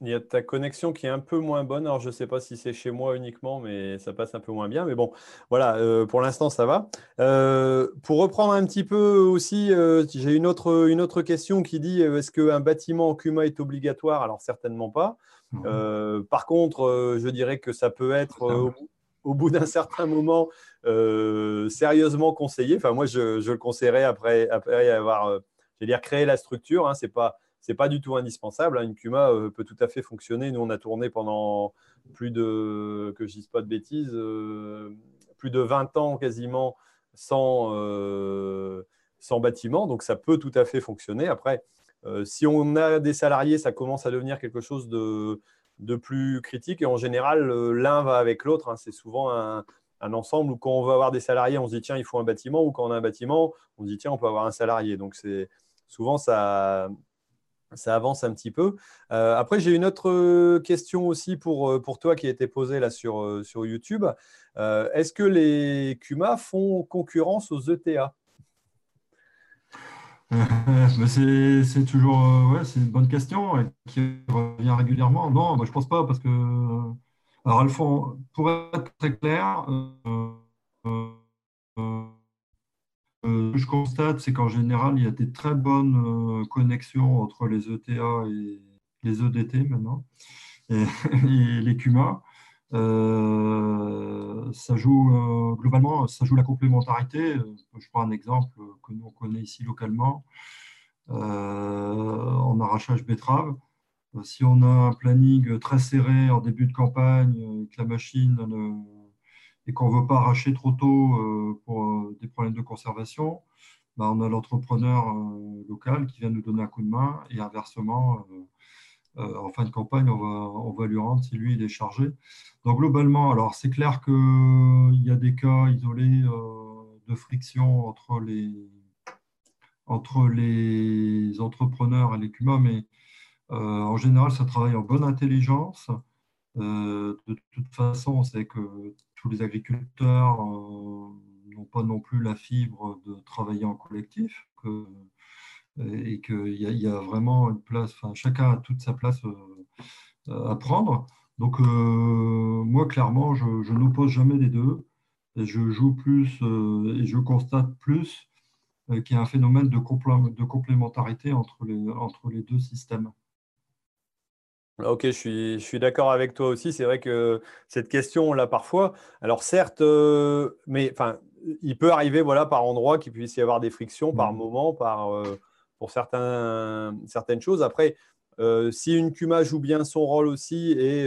il y a ta connexion qui est un peu moins bonne. Alors, je ne sais pas si c'est chez moi uniquement, mais ça passe un peu moins bien. Mais bon, voilà, euh, pour l'instant, ça va. Euh, pour reprendre un petit peu aussi, euh, j'ai une autre, une autre question qui dit est-ce qu'un bâtiment en CUMA est obligatoire? Alors, certainement pas. par contre, je dirais que ça peut être au, bout d'un certain moment sérieusement conseillé. Enfin, moi, je, je le conseillerais après, après avoir dire, créé la structure. Hein, c'est pas c'est pas du tout indispensable. Hein. Une Cuma euh, peut tout à fait fonctionner. Nous, on a tourné pendant plus de, que je pas de bêtises, euh, plus de 20 ans quasiment sans, euh, sans bâtiment. Donc, ça peut tout à fait fonctionner. Après, si on a des salariés, ça commence à devenir quelque chose de, de plus critique. Et en général, l'un va avec l'autre. Hein. C'est souvent un, un ensemble où quand on veut avoir des salariés, on se dit tiens, il faut un bâtiment, ou quand on a un bâtiment, on se dit tiens, on peut avoir un salarié. Donc c'est souvent ça, ça avance un petit peu. Euh, après, j'ai une autre euh, question aussi pour, euh, pour toi qui a été posée là sur, sur YouTube. Est-ce que les CUMA font concurrence aux ETA c'est toujours ouais, une bonne question qui revient régulièrement. Non, bah, je ne pense pas parce que alors elles pour être très clair, je constate, c'est qu'en général, il y a des très bonnes connexions entre les ETA et les EDT maintenant, et, les CUMA. ça joue globalement, ça joue la complémentarité. Je prends un exemple que nous on connaît ici localement. en arrachage betterave, si on a un planning très serré en début de campagne, que la machine et qu'on ne veut pas arracher trop tôt euh, pour euh, des problèmes de conservation, bah, on a l'entrepreneur euh, local qui vient nous donner un coup de main et inversement, en fin de campagne, on va, on va lui rendre si lui il est chargé. Donc globalement, alors c'est clair qu'il y a des cas isolés de friction entre les, entre les entrepreneurs et les CUMA, mais en général, ça travaille en bonne intelligence. de toute façon, on sait que tous les agriculteurs euh, n'ont pas non plus la fibre de travailler en collectif et qu'il y, a vraiment une place, chacun a toute sa place euh, à prendre. Donc, euh, moi, clairement, je, n'oppose jamais les deux. Et je joue plus et je constate plus qu'il y a un phénomène de, de complémentarité entre les deux systèmes. Ok, je suis, je suis d'accord avec toi aussi. C'est vrai que cette question, on l'a parfois. Alors certes, euh, mais enfin, il peut arriver voilà, par endroit qu'il puisse y avoir des frictions par mmh. moment, par, euh, pour certains, certaines choses. Après, euh, si une Kuma joue bien son rôle aussi et,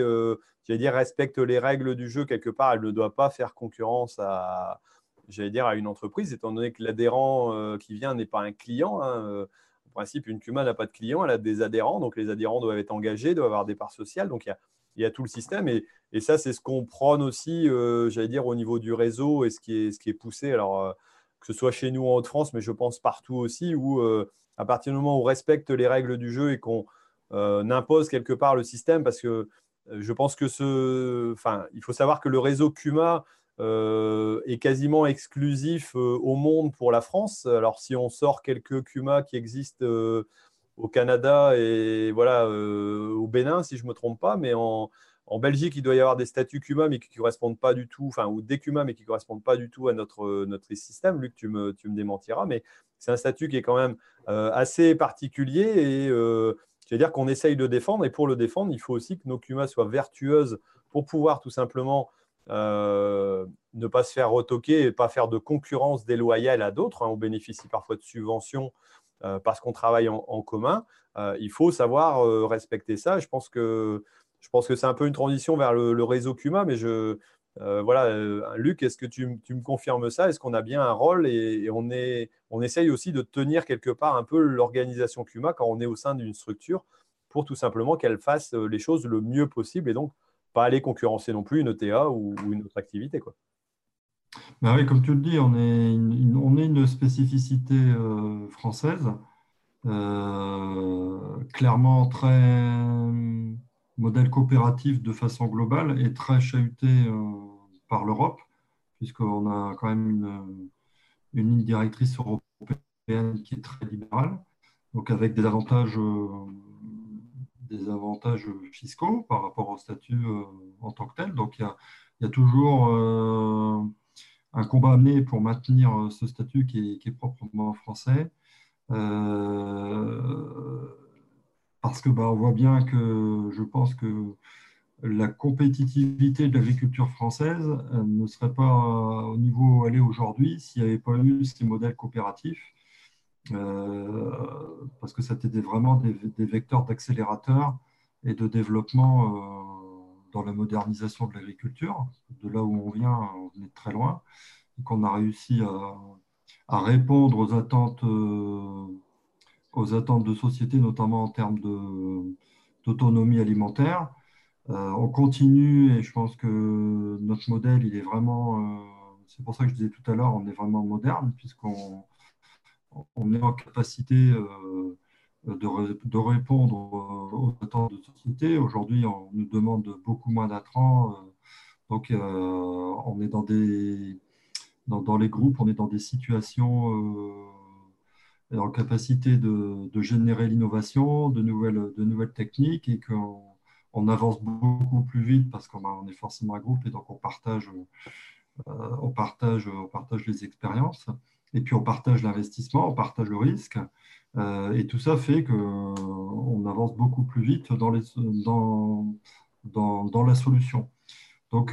j'allais dire, respecte les règles du jeu quelque part, elle ne doit pas faire concurrence à, j'allais dire, à une entreprise, étant donné que l'adhérent qui vient n'est pas un client. Hein, principe, une CUMA n'a pas de clients, elle a des adhérents, donc les adhérents doivent être engagés, doivent avoir des parts sociales, donc il y a, tout le système. Et, ça, c'est ce qu'on prône aussi, euh, j'allais dire, au niveau du réseau et ce qui est, poussé. Alors, euh, que ce soit chez nous en Haute-France, mais je pense partout aussi, où euh, à partir du moment où on respecte les règles du jeu et qu'on impose quelque part le système, parce que je pense que ce. Enfin, il faut savoir que le réseau CUMA, euh, est quasiment exclusif euh, au monde pour la France. Alors si on sort quelques CUMA qui existent euh, au Canada et voilà au Bénin, si je me trompe pas, mais en, Belgique, il doit y avoir des statuts CUMA, mais qui ne correspondent pas du tout, enfin, ou des CUMA, mais qui ne correspondent pas du tout à notre, notre système. Luc, tu me, tu me démentiras, mais c'est un statut qui est quand même assez particulier et je veux dire qu'on essaye de défendre. Et pour le défendre, il faut aussi que nos CUMA soient vertueuses pour pouvoir tout simplement euh, ne pas se faire retoquer et pas faire de concurrence déloyale à d'autres. Hein. On bénéficie parfois de subventions euh, parce qu'on travaille en, commun. Euh, il faut savoir respecter ça. Je pense que, je pense que c'est un peu une transition vers le, réseau CUMA, mais je, voilà, Luc, est-ce que tu, me confirmes ça? Est-ce qu'on a bien un rôle et, on, est, on essaye aussi de tenir quelque part un peu l'organisation CUMA quand on est au sein d'une structure pour tout simplement qu'elle fasse les choses le mieux possible et donc pas aller concurrencer non plus une ETA ou, une autre activité. Quoi. Ben oui, comme tu le dis, on est une, on est une spécificité euh, française, euh, clairement très modèle coopératif de façon globale et très chahuté euh, par l'Europe, puisqu'on a quand même une, une, ligne directrice européenne qui est très libérale, donc avec des avantages des avantages fiscaux par rapport au statut euh, en tant que tel. Donc il y a, toujours euh, un combat à mener pour maintenir euh, ce statut qui est, proprement français. parce que bah, on voit bien que je pense que la compétitivité de l'agriculture française ne serait pas au niveau où elle est aujourd'hui s'il n'y avait pas eu ces modèles coopératifs parce que c'était vraiment des, vecteurs d'accélérateur et de développement euh, dans la modernisation de l'agriculture. De là où on vient, on est très loin, qu'on a réussi à, répondre aux attentes, euh, aux attentes de société, notamment en termes d'autonomie alimentaire. on continue et je pense que notre modèle, il est vraiment, c'est pour ça que je disais tout à l'heure, on est vraiment moderne puisqu'on on est en capacité euh, de, répondre aux attentes de société. Aujourd'hui, on nous demande beaucoup moins d'intrants. Euh, donc, euh, on est dans des dans, les groupes, on est dans des situations en capacité de, générer l'innovation, de nouvelles, de nouvelles techniques et qu'on on avance beaucoup plus vite parce qu'on est forcément un groupe et donc on partage, on partage, on partage les expériences. Et puis on partage l'investissement, on partage le risque. et tout ça fait qu'on avance beaucoup plus vite dans, les, dans, la solution. Donc,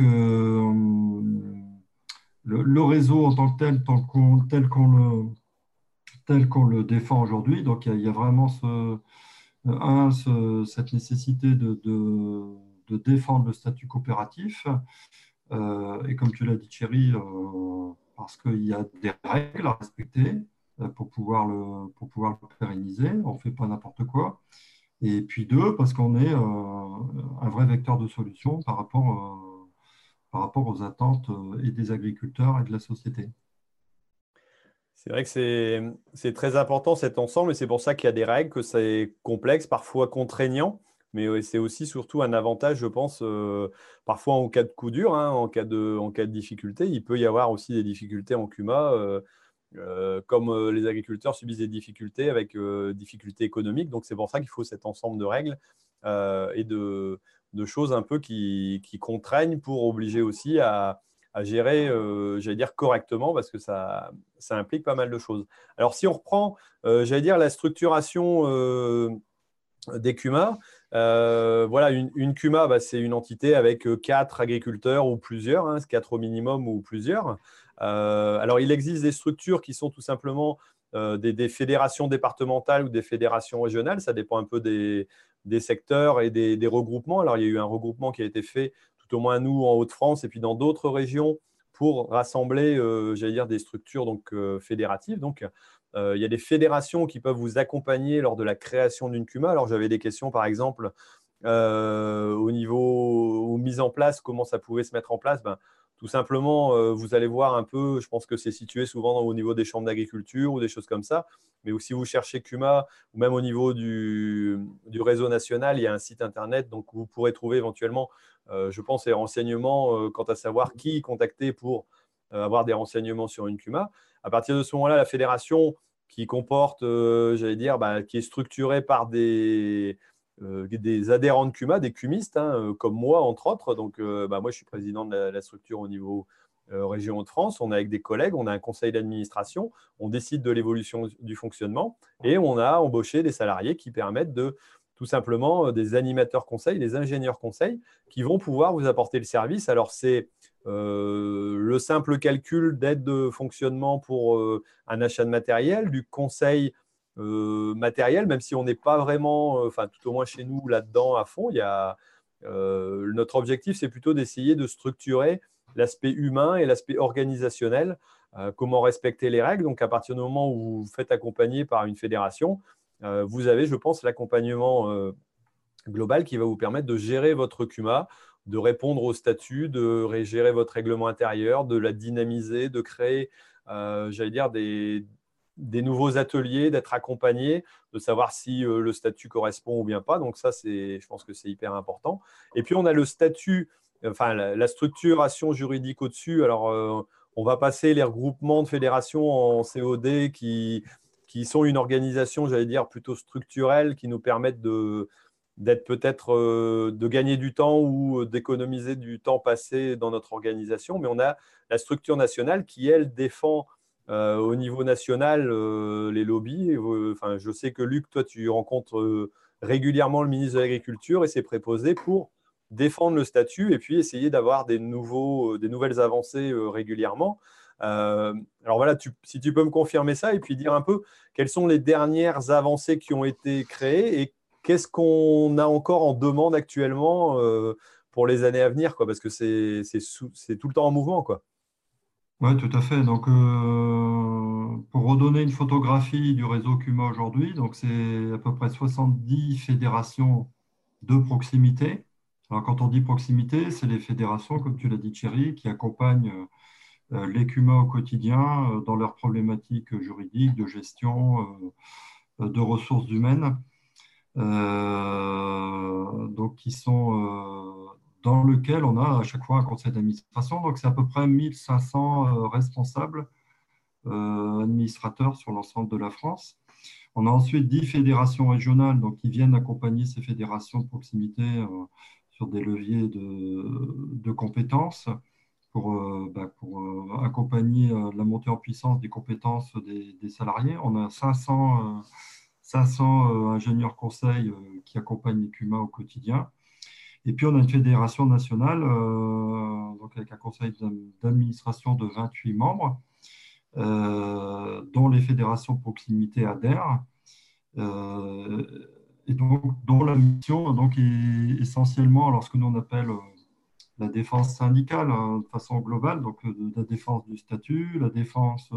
le, réseau en tant que tel, tel qu'on le, le défend aujourd'hui, donc il y, a, vraiment cette nécessité de, défendre le statut coopératif. Euh, et comme tu l'as dit, Thierry, euh, parce qu'il y a des règles à respecter euh, pour pouvoir le, pour pouvoir le pérenniser. On ne fait pas n'importe quoi. Et puis deux, parce qu'on est un vrai vecteur de solution par rapport par rapport aux attentes euh, et des agriculteurs et de la société. C'est vrai que c'est très important cet ensemble et c'est pour ça qu'il y a des règles, que c'est complexe, parfois contraignant, mais c'est aussi surtout un avantage, je pense, euh, parfois en cas de coup dur, hein, en, cas de, difficulté. Il peut y avoir aussi des difficultés en CUMA, euh, comme les agriculteurs subissent des difficultés avec difficultés économiques. Donc c'est pour ça qu'il faut cet ensemble de règles et de, choses un peu qui, contraignent pour obliger aussi à, gérer, euh, j'allais dire, correctement, parce que ça, ça implique pas mal de choses. Alors, si on reprend, euh, j'allais dire, la structuration euh, des CUMA, voilà, une, CUMA, bah, c'est une entité avec quatre agriculteurs ou plusieurs, hein, quatre au minimum ou plusieurs. alors, il existe des structures qui sont tout simplement des, fédérations départementales ou des fédérations régionales, ça dépend un peu des, secteurs et des, regroupements. Alors, il y a eu un regroupement qui a été fait, tout au moins nous, en Haute-France et puis dans d'autres régions, pour rassembler, euh, j'allais dire, des structures donc, euh, fédératives. Donc, euh, il y a des fédérations qui peuvent vous accompagner lors de la création d'une CUMA. Alors, j'avais des questions, par exemple, au niveau aux mise en place, comment ça pouvait se mettre en place. Ben, tout simplement, euh, vous allez voir un peu, je pense que c'est situé souvent au niveau des chambres d'agriculture ou des choses comme ça. Mais si vous cherchez CUMA, ou même au niveau du, réseau national, il y a un site internet, donc vous pourrez trouver éventuellement, euh, je pense, des renseignements euh, quant à savoir qui contacter pour avoir des renseignements sur une CUMA. À partir de ce moment-là, la fédération qui comporte, j'allais dire, bah, qui est structurée par des, euh, adhérents de CUMA, des cumistes, hein, euh, comme moi, entre autres. Donc, euh, bah, moi, je suis président de la, structure au niveau région de France. On est avec des collègues, on a un conseil d'administration, on décide de l'évolution du fonctionnement et on a embauché des salariés qui permettent de tout simplement des animateurs conseils, des ingénieurs conseils qui vont pouvoir vous apporter le service. Alors, c'est le simple calcul d'aide de fonctionnement pour un achat de matériel, du conseil euh, matériel, même si on n'est pas vraiment, euh, enfin tout au moins chez nous là-dedans à fond. Il y a, euh, notre objectif, c'est plutôt d'essayer de structurer l'aspect humain et l'aspect organisationnel, comment respecter les règles. Donc à partir du moment où vous vous faites accompagner par une fédération, vous avez, je pense, l'accompagnement global qui va vous permettre de gérer votre CUMA, de répondre au statut, de gérer votre règlement intérieur, de la dynamiser, de créer, j'allais dire, des, nouveaux ateliers, d'être accompagné, de savoir si euh, le statut correspond ou bien pas. Donc ça, je pense que c'est hyper important. Et puis on a le statut, enfin la, structuration juridique au-dessus. Alors euh, on va passer les regroupements de fédérations en COD qui, qui sont une organisation, j'allais dire, plutôt structurelle, qui nous permettent de, d'être peut-être euh, de gagner du temps ou d'économiser du temps passé dans notre organisation. Mais on a la structure nationale qui, elle, défend euh, au niveau national, euh, les lobbies, euh, enfin, je sais que Luc, toi, tu rencontres régulièrement le ministre de l'Agriculture et ses préposés pour défendre le statut et puis essayer d'avoir des, nouveaux, des nouvelles avancées régulièrement. Alors voilà, si tu peux me confirmer ça et puis dire un peu quelles sont les dernières avancées qui ont été créées et qu'est-ce qu'on a encore en demande actuellement pour les années à venir, quoi, parce que c'est tout le temps en mouvement. Quoi. Oui, tout à fait. Donc, euh, pour redonner une photographie du réseau CUMA aujourd'hui, c'est à peu près 70 fédérations de proximité. Alors, quand on dit proximité, c'est les fédérations, comme tu l'as dit, Thierry, qui accompagnent euh, les CUMA au quotidien euh, dans leurs problématiques juridiques, de gestion, de ressources humaines. donc, qui sont dans lequel on a à chaque fois un conseil d'administration. Donc, c'est à peu près 1500 euh, responsables euh, administrateurs sur l'ensemble de la France. On a ensuite 10 fédérations régionales donc, qui viennent accompagner ces fédérations de proximité euh, sur des leviers de, compétences pour, bah, pour accompagner la montée en puissance des compétences des, salariés. On a 500, 500 ingénieurs conseils qui accompagnent les CUMA au quotidien. Et puis, on a une fédération nationale, donc avec un conseil d'administration de 28 membres, dont les fédérations proximité adhèrent. Euh, et donc, dont la mission est essentiellement, alors ce que nous on appelle euh, la défense syndicale hein, de façon globale, donc euh, la défense du statut, la défense,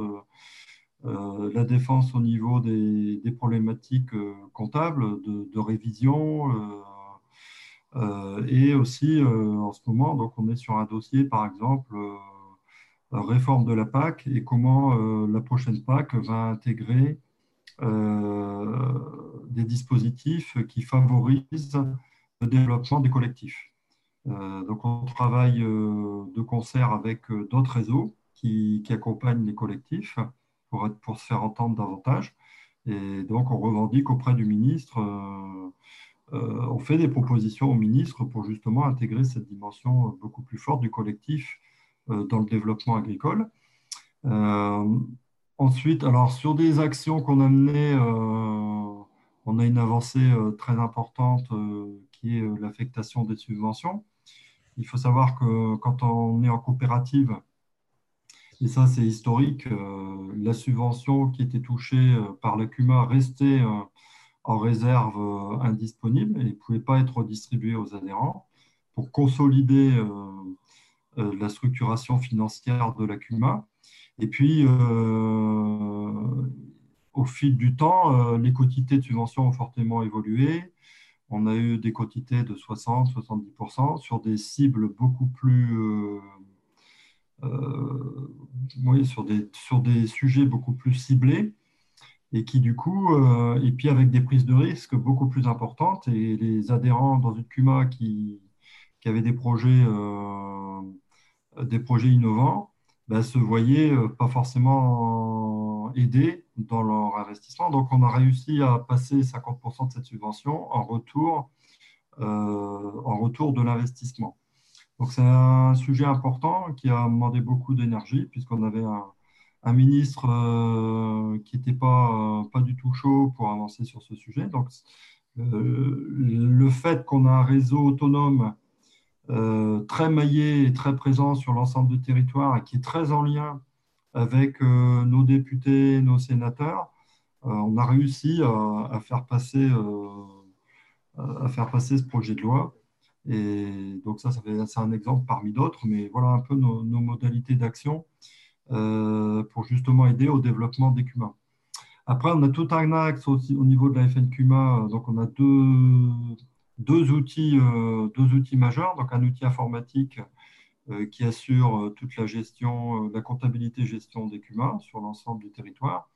la défense au niveau des, des problématiques comptables, de, révision, et aussi en ce moment, donc on est sur un dossier, par exemple, réforme de la PAC et comment la prochaine PAC va intégrer euh, des dispositifs qui favorisent le développement des collectifs. Euh, donc on travaille euh, de concert avec d'autres réseaux qui, accompagnent les collectifs pour, se faire entendre davantage. Et donc on revendique auprès du ministre, on fait des propositions au ministre pour justement intégrer cette dimension beaucoup plus forte du collectif dans le développement agricole. Ensuite, alors sur des actions qu'on a menées, euh, on a une avancée euh, très importante euh, qui est l'affectation des subventions. Il faut savoir que quand on est en coopérative, et ça c'est historique, la subvention qui était touchée par la CUMA restait en réserve indisponible et ne pouvait pas être redistribuée aux adhérents. Pour consolider la structuration financière de la CUMA, et puis, euh, au fil du temps, euh, les quantités de subventions ont fortement évolué. On a eu des quantités de 60-70% sur des cibles beaucoup plus... Euh, oui, sur des, sujets beaucoup plus ciblés et qui du coup, et puis avec des prises de risques beaucoup plus importantes et les adhérents dans une CUMA qui, qui avaient des projets, des projets innovants, ben, se voyaient euh, pas forcément aidés dans leur investissement. Donc, on a réussi à passer 50% de cette subvention en retour, euh, en retour de l'investissement. Donc, c'est un sujet important qui a demandé beaucoup d'énergie, puisqu'on avait un, ministre euh, qui n'était pas, pas du tout chaud pour avancer sur ce sujet. Donc, le fait qu'on a un réseau autonome euh, très maillé et très présent sur l'ensemble du territoire et qui est très en lien avec euh, nos députés, nos sénateurs, euh, on a réussi à, faire passer, à faire passer ce projet de loi. Et donc ça, ça c'est un exemple parmi d'autres, mais voilà un peu nos, modalités d'action pour justement aider au développement des CUMA. Après, on a tout un axe aussi au niveau de la FNCUMA, donc on a deux deux outils, euh, deux outils majeurs, donc un outil informatique euh, qui assure euh, toute la gestion, la comptabilité gestion des CUMA sur l'ensemble du territoire.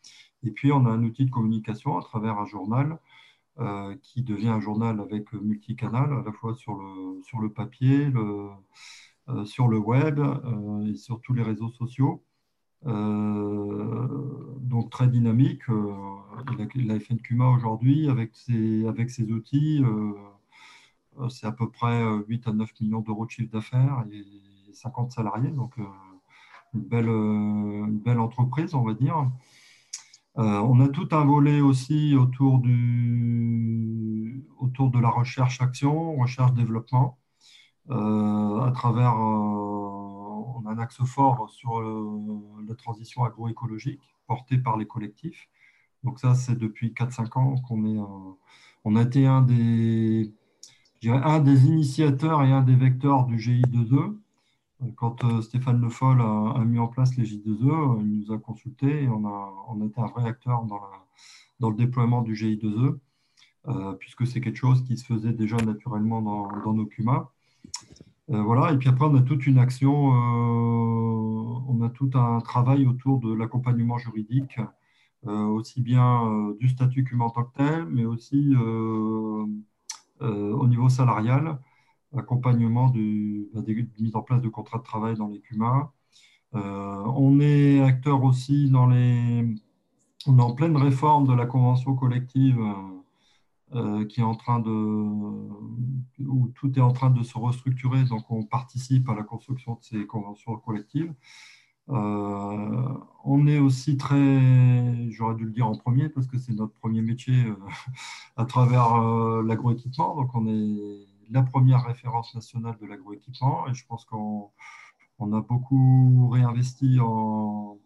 Et puis, on a un outil de communication à travers un journal qui devient un journal avec multicanal, à la fois sur le, sur le papier, sur le web et sur tous les réseaux sociaux. donc très dynamique. la, la FNCUMA aujourd'hui, avec ses, avec ses outils, euh, c'est à peu près 8 euh, à 9 millions d'euros de chiffre d'affaires 50 salariés, donc euh, une belle, une belle entreprise, on va dire. on a tout un volet aussi autour, du, autour de la recherche-action, recherche-développement, à travers, un axe fort sur la transition agroécologique portée par les collectifs. Donc ça, c'est depuis 4-5 ans qu'on est, on a été un des, un des initiateurs et un des vecteurs du GI2E. Quand euh, Stéphane Le Foll a, mis en place les J2E, il nous a consulté et on a, été un vrai acteur dans, le déploiement du GI2E, euh, puisque c'est quelque chose qui se faisait déjà naturellement dans, nos CUMA. Euh, voilà, et puis après, on a toute une action, on a tout un travail autour de l'accompagnement juridique, aussi bien du statut CUMA en tant que tel, mais aussi euh, au niveau salarial, accompagnement de, bah, mise en place de contrats de travail dans les CUMA. Euh, on est acteur aussi dans les. On est en pleine réforme de la convention collective qui est en train de, où tout est en train de se restructurer, donc on participe à la construction de ces conventions collectives. on est aussi très, j'aurais dû le dire en premier parce que c'est notre premier métier à travers l'agroéquipement, donc on est la première référence nationale de l'agroéquipement et je pense qu'on a beaucoup réinvesti en,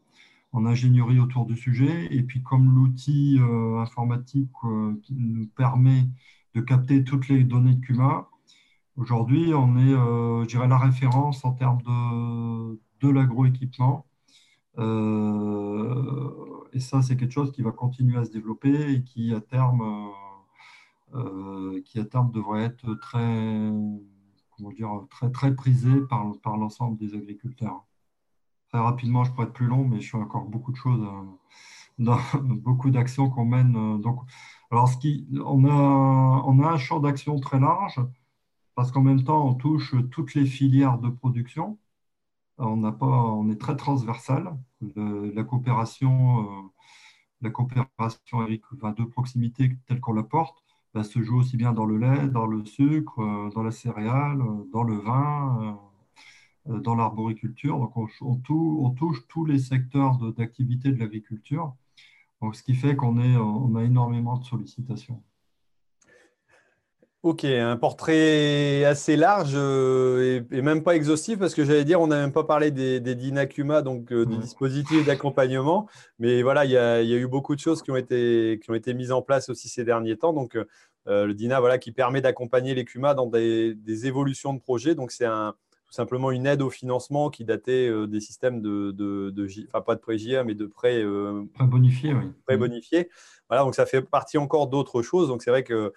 ingénierie autour du sujet. Et puis comme l'outil euh, informatique euh, qui nous permet de capter toutes les données de CUMA, aujourd'hui on est, euh, je dirais, la référence en termes de, de l'agroéquipement. et ça, c'est quelque chose qui va continuer à se développer et qui, à terme, qui à terme devrait être très, comment dire, très, très prisé par, l'ensemble des agriculteurs. Très rapidement, je pourrais être plus long, mais je suis encore beaucoup de choses, euh, beaucoup d'actions qu'on mène. Euh, donc, alors, ce qui, on, a, on a un champ d'action très large parce qu'en même temps, on touche toutes les filières de production. On, pas, on est très transversal. la coopération, la coopération de proximité telle qu'on la porte, se joue aussi bien dans le lait, dans le sucre, euh, dans la céréale, euh, dans le vin, euh, dans l'arboriculture. Donc, on, touche tous les secteurs d'activité de, l'agriculture. ce qui fait qu'on on a énormément de sollicitations. Ok, un portrait assez large et, même pas exhaustif parce que j'allais dire, on n'a même pas parlé des, des DINACUMA, donc des dispositifs d'accompagnement. Mais voilà, il y, a, eu beaucoup de choses qui ont, été, qui ont été mises en place aussi ces derniers temps. Donc, le DINA, voilà, qui permet d'accompagner les CUMA dans des, évolutions de projets. Donc, c'est tout simplement une aide au financement qui datait des systèmes de, de, enfin pas de prêt JA, mais de prêts bonifiés. Oui. Prêt bonifiés. Voilà, donc ça fait partie encore d'autres choses. Donc, c'est vrai que euh,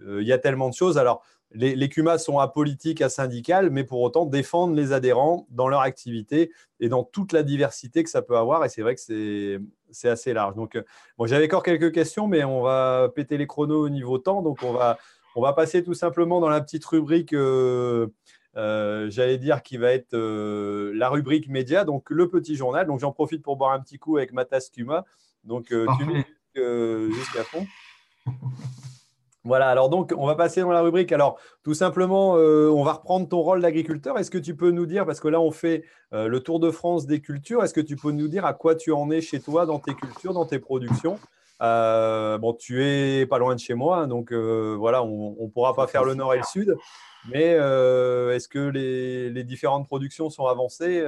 il y a tellement de choses. Alors, les, les CUMA sont apolitiques, asyndicales, mais pour autant défendent les adhérents dans leur activité et dans toute la diversité que ça peut avoir. Et c'est vrai que c'est assez large. Donc, euh, bon, j'avais encore quelques questions, mais on va péter les chronos au niveau temps. Donc, on va, on va passer tout simplement dans la petite rubrique, euh, j'allais dire, qui va être la rubrique média, donc le petit journal. Donc, j'en profite pour boire un petit coup avec ma tasse Cuma. Donc, tu mets jusqu'à fond. Voilà, alors donc on va passer dans la rubrique. Alors tout simplement, euh, on va reprendre ton rôle d'agriculteur. Est-ce que tu peux nous dire, parce que là on fait euh, le tour de France des cultures, est-ce que tu peux nous dire à quoi tu en es chez toi dans tes cultures, dans tes productions? Euh, Bon, tu es pas loin de chez moi, hein, donc voilà, on ne pourra pas faire le nord et le sud. Mais est-ce que les, différentes productions sont avancées,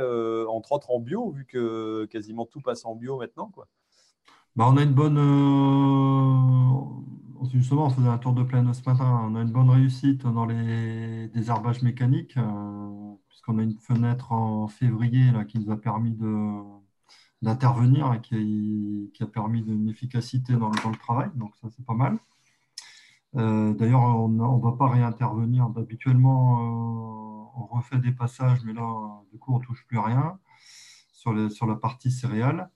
entre autres en bio, vu que quasiment tout passe en bio maintenant quoi? Bah, On a une bonne justement, on faisait un tour de plaine ce matin. On a une bonne réussite dans les désherbages mécaniques, euh, puisqu'on a une fenêtre en février là, qui nous a permis d'intervenir et qui, a permis une efficacité dans, le travail. Donc, ça, c'est pas mal. Euh, d'ailleurs, on ne va pas réintervenir. Habituellement, euh, on refait des passages, mais là, du coup, on ne touche plus rien sur, la partie céréale.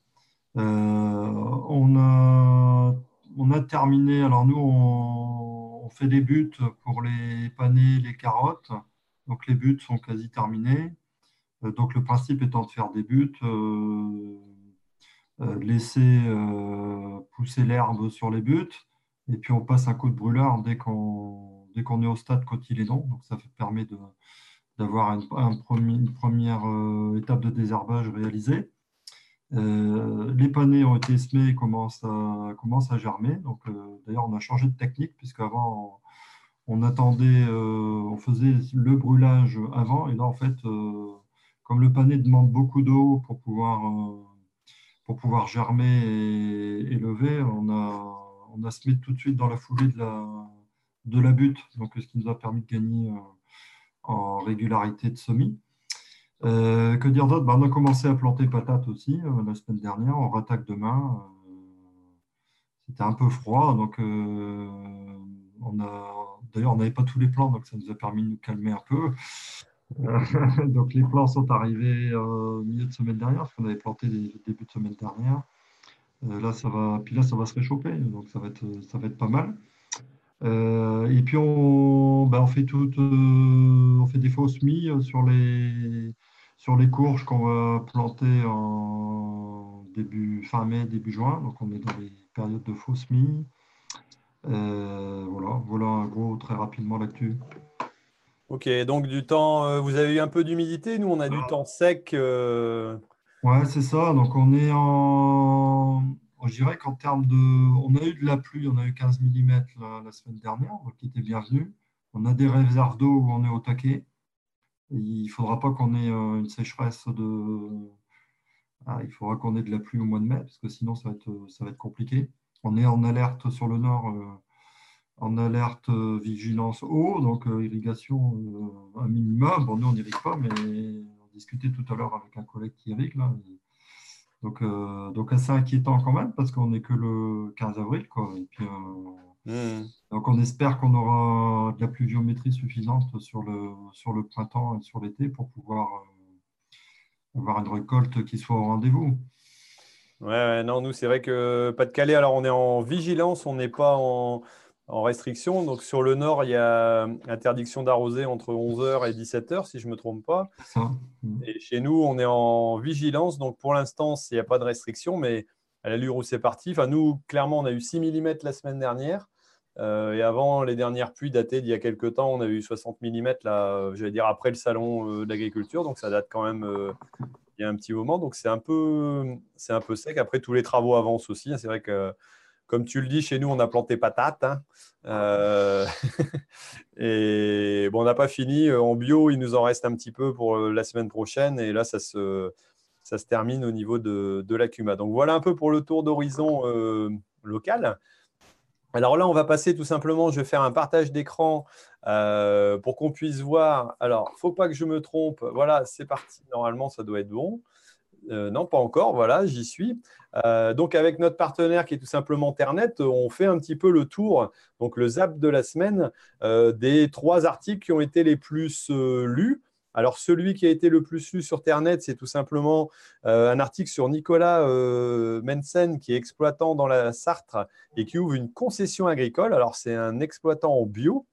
on a on a terminé. Alors nous, on, fait des buts pour les panais, les carottes. Donc les buts sont quasi terminés. Euh, donc le principe étant de faire des buts, euh, euh, laisser pousser l'herbe sur les buts, et puis on passe un coup de brûleur dès qu'on dès qu'on est au stade cotylédon. Donc ça permet d'avoir une, première étape de désherbage réalisée. Euh, les panais ont été semés et commencent à, germer. Donc, euh, d'ailleurs, on a changé de technique puisqu'avant, on, on attendait, euh, on faisait le brûlage avant. Et là, en fait, comme le pané demande beaucoup d'eau pour pouvoir, germer et, lever, on a, on a semé tout de suite dans la foulée de la, de la butte. Donc, ce qui nous a permis de gagner en régularité de semis. Euh, que dire d'autre? Ben, On a commencé à planter patates aussi euh, la semaine dernière. On rattaque demain. Euh, c'était un peu froid, donc on a. D'ailleurs, on n'avait pas tous les plants, donc ça nous a permis de nous calmer un peu. donc les plants sont arrivés au milieu de semaine dernière, parce qu'on avait planté début de semaine dernière. là, ça va, puis là, ça va se réchauffer, donc ça va être, ça va être pas mal. et puis on, on fait tout, on fait des fausses semis sur les sur les courges qu'on va planter en début, fin mai, début juin, donc on est dans les périodes de faux semis. voilà, voilà un gros très rapidement l'actu. Ok, donc du temps, euh, vous avez eu un peu d'humidité, nous on a du ah. temps sec. Euh. Ouais, c'est ça. Donc on est en. Je dirais qu'en termes de. On a eu de la pluie, on a eu 15 mm la, semaine dernière, donc qui était bienvenu. On a des réserves d'eau où on est au taquet. Il faudra pas qu'on ait euh, une sécheresse de. Ah, il faudra qu'on ait de la pluie au mois de mai, parce que sinon ça va être, être compliqué. On est en alerte sur le nord en alerte euh, vigilance eau, donc euh, irrigation euh, un minimum. Bon, nous, on n'irrigue pas, mais on discutait tout à l'heure avec un collègue qui irrigue. Là, donc, donc, assez inquiétant quand même, parce qu'on n'est que le 15 avril. Quoi. Mmh. Donc, on espère qu'on aura de la pluviométrie suffisante sur le, sur le printemps et sur l'été pour pouvoir avoir une récolte qui soit au rendez-vous. Ouais, non, nous, c'est vrai que pas de Calais, alors on est en vigilance, on n'est pas en en restriction. Donc sur le nord, il y a interdiction d'arroser entre 11h et 17h, si je ne me trompe pas. Et chez nous, on est en vigilance. Donc pour l'instant, il n'y a pas de restriction, mais à l'allure où c'est parti, enfin, nous, clairement, on a eu 6 mm la semaine dernière. Euh, et avant les dernières pluies datées d'il y a quelques temps, on a eu 60 mm, là, j'allais dire après le salon euh, d'agriculture. Donc ça date quand même euh, il y a un petit moment. Donc c'est un, peu, un peu sec. Après, tous les travaux avancent aussi. C'est vrai que comme tu le dis, chez nous, on a planté patates. Hein. Euh, et bon, on n'a pas fini. En bio, il nous en reste un petit peu pour euh, la semaine prochaine. Et là, ça se, ça se termine au niveau de, de la CUMA. Donc voilà un peu pour le tour d'horizon euh, local. Alors là, on va passer tout simplement, je vais faire un partage d'écran pour qu'on puisse voir. Alors, il ne faut pas que je me trompe. Voilà, c'est parti. Normalement, ça doit être bon. Euh, non, pas encore. Voilà, j'y suis. Euh, donc, avec notre partenaire qui est tout simplement Ternet, on fait un petit peu le tour, donc le zap de la semaine, euh, des trois articles qui ont été les plus lus. Alors, celui qui a été le plus lu sur Ternet, c'est tout simplement un article sur Nicolas Mensen, qui est exploitant dans la Sartre et qui ouvre une concession agricole. Alors, c'est un exploitant en bio.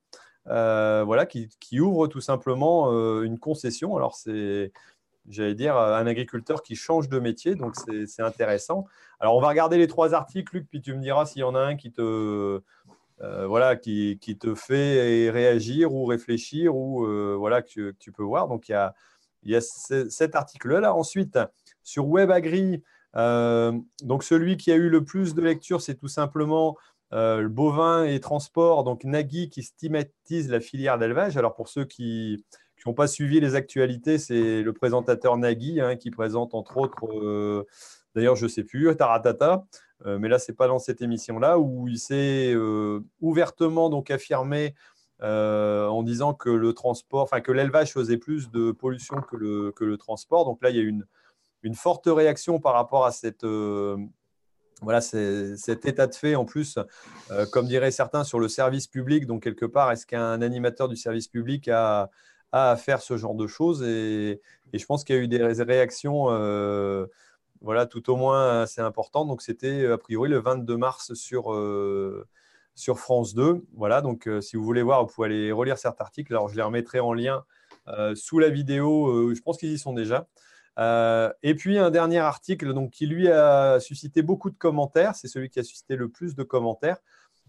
voilà, qui, qui, ouvre tout simplement une concession. Alors, c'est j'allais dire, euh, un agriculteur qui change de métier. Donc, c'est intéressant. Alors, on va regarder les trois articles, Luc, puis tu me diras s'il y en a un qui te, euh, voilà, qui, qui, te fait réagir ou réfléchir ou euh, voilà, que, tu peux voir. Donc, il y a, il y a cet article-là. Ensuite, sur WebAgri, euh, donc celui qui a eu le plus de lecture, c'est tout simplement le bovin et transport, donc Nagui qui stigmatise la filière d'élevage. Alors, pour ceux qui n'ont pas suivi les actualités, c'est le présentateur Nagui hein, qui présente entre autres, euh, d'ailleurs je ne sais plus, Taratata, euh, mais là ce n'est pas dans cette émission-là, où il s'est euh, ouvertement donc affirmé en disant que le transport, enfin que l'élevage faisait plus de pollution que le, que le transport. Donc là il y a une, une forte réaction par rapport à cette voilà, cet état de fait en plus, comme diraient certains, sur le service public. Donc, quelque part, est-ce qu'un animateur du service public a, à faire ce genre de choses? Et, je pense qu'il y a eu des réactions, euh, voilà, tout au moins assez importantes. Donc, c'était a priori le 22 mars sur, euh, sur France 2. Voilà, donc euh, si vous voulez voir, vous pouvez aller relire cet article. Alors, je les remettrai en lien sous la vidéo. je pense qu'ils y sont déjà. et puis un dernier article donc, qui lui a suscité beaucoup de commentaires, c'est celui qui a suscité le plus de commentaires.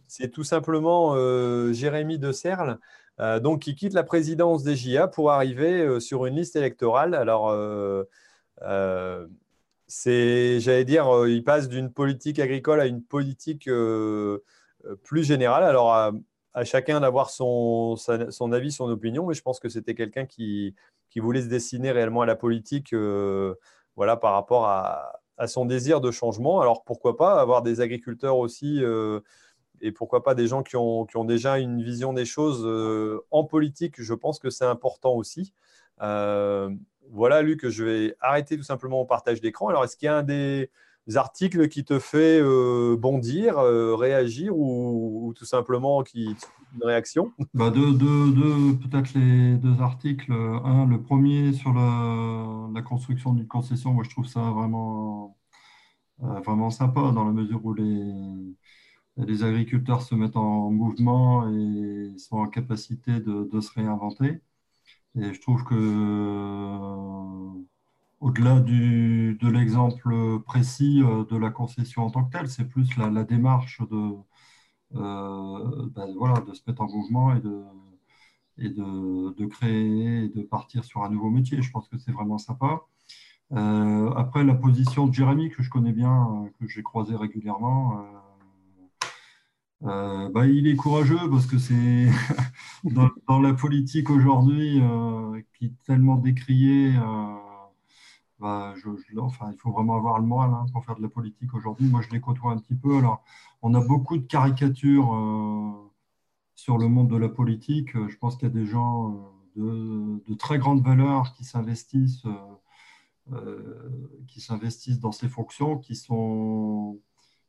C'est tout simplement Jérémy De Serle euh, donc qui quitte la présidence des JA pour arriver euh, sur une liste électorale. Alors, euh, c'est, j'allais dire, il passe d'une politique agricole à une politique plus générale. Alors, à, chacun d'avoir son, avis, son opinion, mais je pense que c'était quelqu'un qui, voulait se dessiner réellement à la politique voilà, par rapport à, son désir de changement. Alors, pourquoi pas avoir des agriculteurs aussi et pourquoi pas des gens qui ont, qui ont déjà une vision des choses euh, en politique, je pense que c'est important aussi. Euh, voilà, Luc, je vais arrêter tout simplement au partage d'écran. Alors, est-ce qu'il y a un des articles qui te fait euh, bondir, réagir ou, tout simplement qui une réaction? Bah deux, Peut-être les deux articles. Un, le premier sur la, construction d'une concession, moi je trouve ça vraiment, vraiment sympa dans la mesure où les les agriculteurs se mettent en mouvement et sont en capacité de, se réinventer. Et je trouve que, euh, au-delà de l'exemple précis euh, de la concession en tant que telle, c'est plus la, démarche de, ben voilà, de se mettre en mouvement et de, et de, créer et de partir sur un nouveau métier. Je pense que c'est vraiment sympa. après, la position de Jérémy, que je connais bien, que j'ai croisé régulièrement, euh, bah, il est courageux parce que c'est dans, la politique aujourd'hui euh, qui est tellement décriée. Euh, bah, enfin, il faut vraiment avoir le moral hein, pour faire de la politique aujourd'hui. Moi, je les côtoie un petit peu. Alors, on a beaucoup de caricatures sur le monde de la politique. Je pense qu'il y a des gens de, de, très grandes valeurs qui s'investissent, qui s'investissent dans ces fonctions, qui sont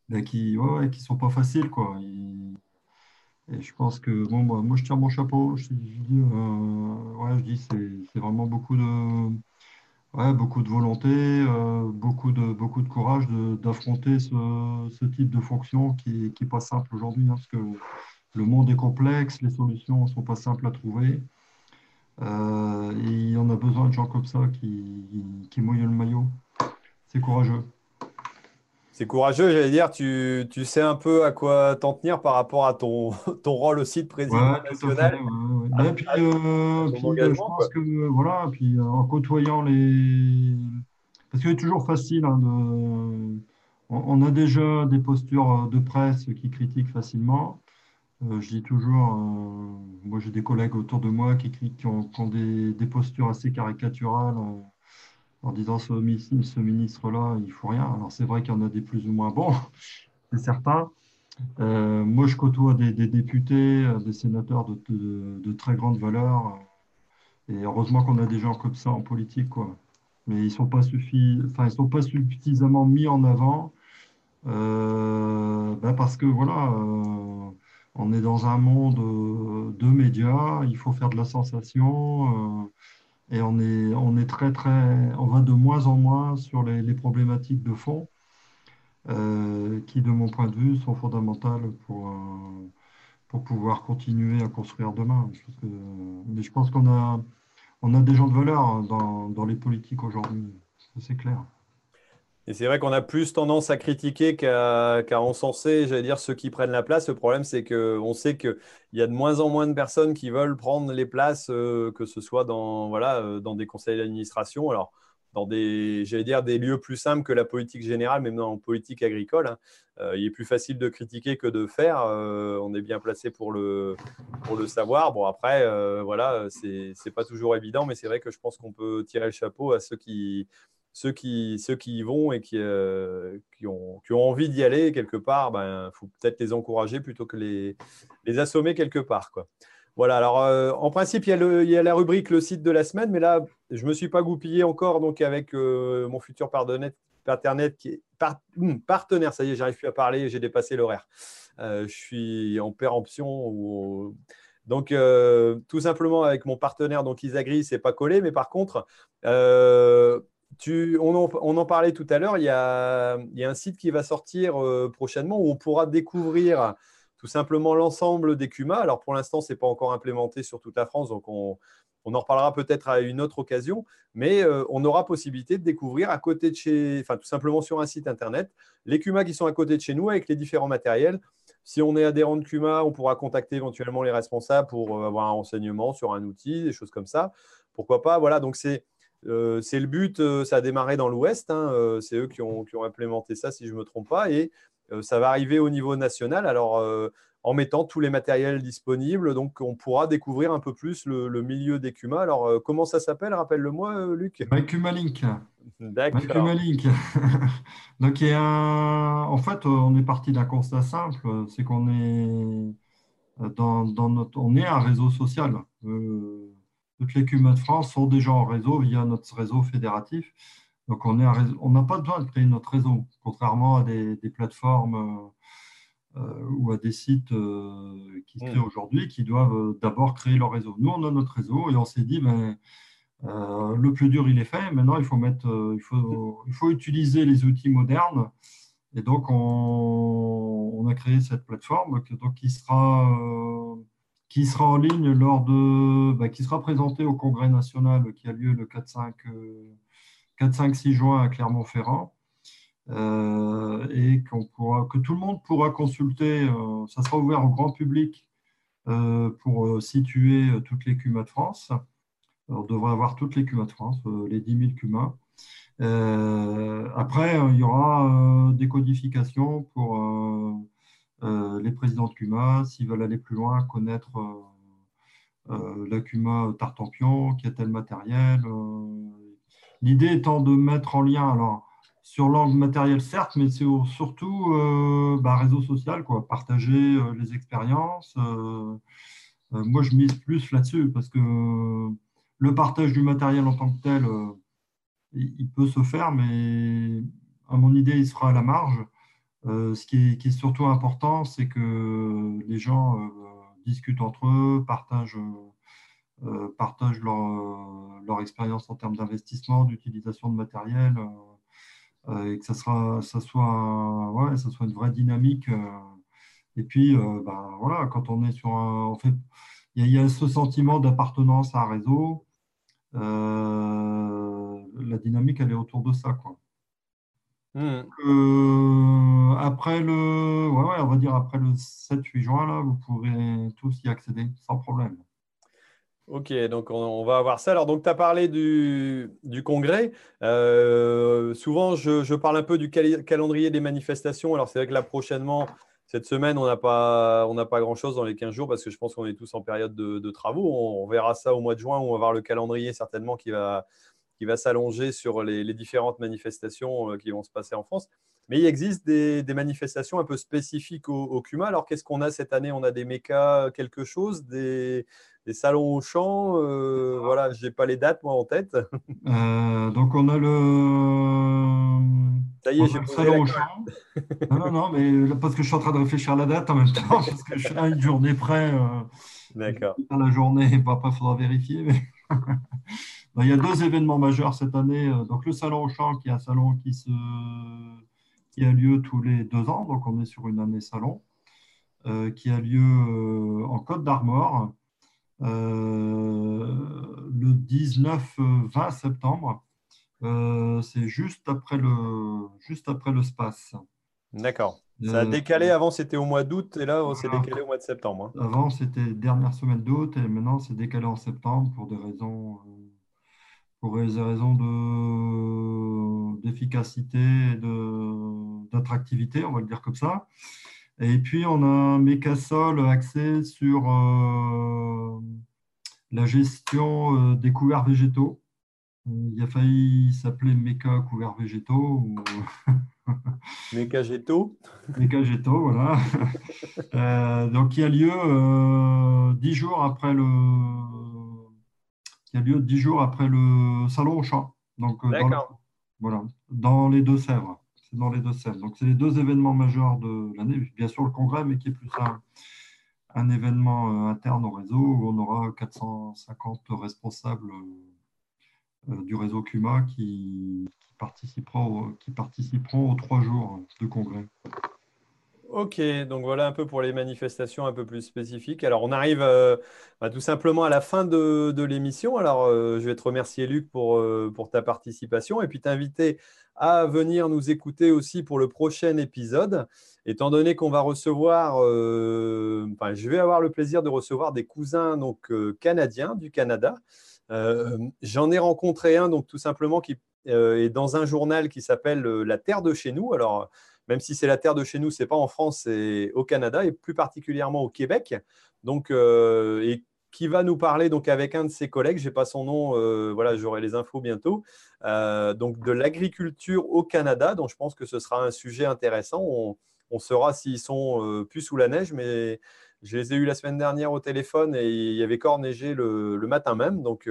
ben, qui ouais, qui sont pas faciles quoi. Et, je pense que bon moi, moi je tire mon chapeau. Je, dis euh, ouais, dis c'est vraiment beaucoup de ouais, beaucoup de volonté, euh, beaucoup de beaucoup de courage d'affronter ce, ce, type de fonction qui qui est pas simple aujourd'hui hein, parce que le monde est complexe, les solutions sont pas simples à trouver. Euh, et en a besoin de gens comme ça qui, qui mouillent le maillot. C'est courageux. C'est courageux, j'allais dire. Tu, tu, sais un peu à quoi t'en tenir par rapport à ton, ton rôle aussi de président national. Ouais, puis, euh, puis euh, je pense que voilà, puis euh, en côtoyant les, parce qu'il est toujours facile hein, de, on, a déjà des postures de presse qui critiquent facilement. je dis toujours, moi j'ai des collègues autour de moi qui, qui, ont, qui ont des, des, postures assez caricaturales en disant ce, ministre-là, il ne faut rien. Alors c'est vrai qu'il y en a des plus ou moins bons, c'est certain. Euh, moi, je côtoie des, députés, euh, des sénateurs de, très grande valeur. Et heureusement qu'on a des gens comme ça en politique. Quoi. Mais ils ne sont, pas enfin, sont pas suffisamment mis en avant euh, ben parce que voilà, on est dans un monde de médias, il faut faire de la sensation. Et on est, on est très, très, on va de moins en moins sur les, problématiques de fond, euh, qui, de mon point de vue, sont fondamentales pour, pour pouvoir continuer à construire demain. mais je pense qu'on a, on a des gens de valeur dans, dans les politiques aujourd'hui, c'est clair. Et c'est vrai qu'on a plus tendance à critiquer qu'à encenser, j'allais dire, ceux qui prennent la place. Le problème, c'est qu'on sait qu'il y a de moins en moins de personnes qui veulent prendre les places, euh, que ce soit dans, voilà, euh, dans des conseils d'administration. Alors, dans des, j'allais dire, des lieux plus simples que la politique générale, même la politique agricole. Hein. Euh, il est plus facile de critiquer que de faire. on est bien placé pour le, pour le savoir. Bon, après, voilà, c'est pas toujours évident, mais c'est vrai que je pense qu'on peut tirer le chapeau à ceux qui ceux qui, ceux qui y vont et qui, euh, qui, ont, qui ont, envie d'y aller quelque part, il ben, faut peut-être les encourager plutôt que les, les assommer quelque part. Quoi. Voilà, alors euh, en principe, il y, a le, il y, a la rubrique le site de la semaine, mais là, je ne me suis pas goupillé encore donc avec euh, mon futur partenaire, qui est hmm, partenaire, ça y est, j'arrive plus à parler, j'ai dépassé l'horaire. je suis en péremption ou. Donc, tout simplement avec mon partenaire, donc Isagri, c'est pas collé, mais par contre, on, en, parlait tout à l'heure, il, y a, un site qui va sortir euh, prochainement où on pourra découvrir tout simplement l'ensemble des CUMA. Alors pour l'instant, ce n'est pas encore implémenté sur toute la France, donc on, en reparlera peut-être à une autre occasion, mais euh, on aura possibilité de découvrir à côté de chez, enfin tout simplement sur un site internet, les CUMA qui sont à côté de chez nous avec les différents matériels. Si on est adhérent de CUMA, on pourra contacter éventuellement les responsables pour euh, avoir un renseignement sur un outil, des choses comme ça. Pourquoi pas Voilà, donc c'est euh, c'est le but, euh, ça a démarré dans l'Ouest, hein, euh, c'est eux qui ont, implémenté ça si je ne me trompe pas, et ça va arriver au niveau national. Alors, en mettant tous les matériels disponibles. Donc, on pourra découvrir un peu plus le, milieu des CUMA. Alors, comment ça s'appelle? Rappelle-le-moi, Luc. MyCumaLink. D'accord. MyCumaLink. donc, en fait, on est parti d'un constat simple c'est qu'on est dans, notre... on est un réseau social toutes les CUMA de France sont déjà en réseau via notre réseau fédératif. Donc, on n'a pas besoin de créer notre réseau, contrairement à des, plateformes euh, ou à des sites euh, qui se créent hmm. aujourd'hui qui doivent euh, d'abord créer leur réseau. Nous, on a notre réseau et on s'est dit, ben, le plus dur, il est fait. Maintenant, il faut, mettre, il faut, il faut utiliser les outils modernes. Et donc, on, a créé cette plateforme donc, qui sera qui sera en ligne lors de, bah, qui sera présenté au Congrès national qui a lieu le 4-5-6 euh, juin à Clermont-Ferrand. Euh, et qu'on pourra, que tout le monde pourra consulter. ça sera ouvert au grand public pour situer toutes les cumas de France. On devrait avoir toutes les cumas de France, les 10 000 cumas. après, il y aura des codifications pour les présidents de CUMA, s'ils veulent aller plus loin, connaître euh, la CUMA Tartampion, qui a tel matériel. Euh, l'idée étant de mettre en lien, alors, sur l'angle matériel, certes, mais c'est surtout euh, bah, réseau social, quoi, partager les expériences. moi, je mise plus là-dessus parce que le partage du matériel en tant que tel, il peut se faire, mais à mon idée, il sera à la marge. Ce qui est, surtout important, c'est que les gens discutent entre eux, partagent, euh, leur, euh, expérience en termes d'investissement, d'utilisation de matériel, euh, et que ça, sera, ça, soit, ça soit une vraie dynamique. et puis, ben, voilà, quand on est sur un. En fait, il y, a ce sentiment d'appartenance à un réseau. la dynamique, elle est autour de ça. Quoi. Hmm. Euh, après le, ouais, on va dire après le 7-8 juin, là, vous pourrez tous y accéder sans problème. Ok, donc on, va avoir ça. Alors, donc tu as parlé du, du congrès. Euh, souvent, je, je, parle un peu du calendrier des manifestations. Alors, c'est vrai que là, prochainement, cette semaine, on n'a pas, on pas grand-chose dans les 15 jours parce que je pense qu'on est tous en période de, de travaux. On, on, verra ça au mois de juin où on va voir le calendrier certainement qui va, qui va s'allonger sur les, différentes manifestations euh, qui vont se passer en France. Mais il existe des, manifestations un peu spécifiques au, CUMA. Alors, qu'est-ce qu'on a cette année? On a des mécas, quelque chose, des, salons au champ. Euh, voilà, je n'ai pas les dates, moi, en tête. Euh, donc, on a le. Ça y est, j'ai le salon au champ. non, non, non, mais parce que je suis en train de réfléchir à la date en même temps, parce que je suis à une journée près. D'accord. À la journée, après, il faudra vérifier. Mais... Ben, il y a deux événements majeurs cette année. Euh, donc, le Salon au Champ, qui est un salon qui, se, qui a lieu tous les deux ans. Donc, on est sur une année salon, euh, qui a lieu euh, en Côte d'Armor le 19-20 septembre. c'est juste après le, juste après le SPACE. D'accord. Ça a décalé, avant c'était au mois d'août et là c'est décalé au mois de septembre. Hein. Avant c'était dernière semaine d'août et maintenant c'est décalé en septembre pour des raisons pour des raisons d'efficacité et d'attractivité, on va le dire comme ça. Et puis, on a un mécasol axé sur euh, la gestion euh, des couverts végétaux. Il a failli s'appeler méca couverts végétaux. Ou... Méca géto, voilà. Euh, donc, il a lieu dix jours après le, qui a lieu dix jours après le salon au champ. Donc, euh, dans, voilà, dans les Deux-Sèvres. C'est dans les Deux-Sèvres. Donc, c'est les deux événements majeurs de l'année. Bien sûr, le congrès, mais qui est plus un, un événement euh, interne au réseau où on aura 450 responsables euh, du réseau CUMA qui, qui, participeront, aux trois jours de congrès. Ok, donc voilà un peu pour les manifestations un peu plus spécifiques. Alors on arrive euh, bah, tout simplement à la fin de, l'émission. Alors euh, je vais te remercier Luc pour, euh, pour ta participation et puis t'inviter à venir nous écouter aussi pour le prochain épisode. Étant donné qu'on va recevoir, je vais avoir le plaisir de recevoir des cousins donc canadiens du Canada. J'en ai rencontré un donc tout simplement qui est dans un journal qui s'appelle La Terre de chez nous. Alors même si c'est la terre de chez nous, c'est pas en France, c'est au Canada et plus particulièrement au Québec. Donc, euh, et qui va nous parler donc avec un de ses collègues, j'ai pas son nom, euh, voilà, j'aurai les infos bientôt. Euh, donc de l'agriculture au Canada, donc je pense que ce sera un sujet intéressant. On, saura s'ils sont plus sous la neige, mais je les ai eus la semaine dernière au téléphone et il y avait encore neigé le, matin même, donc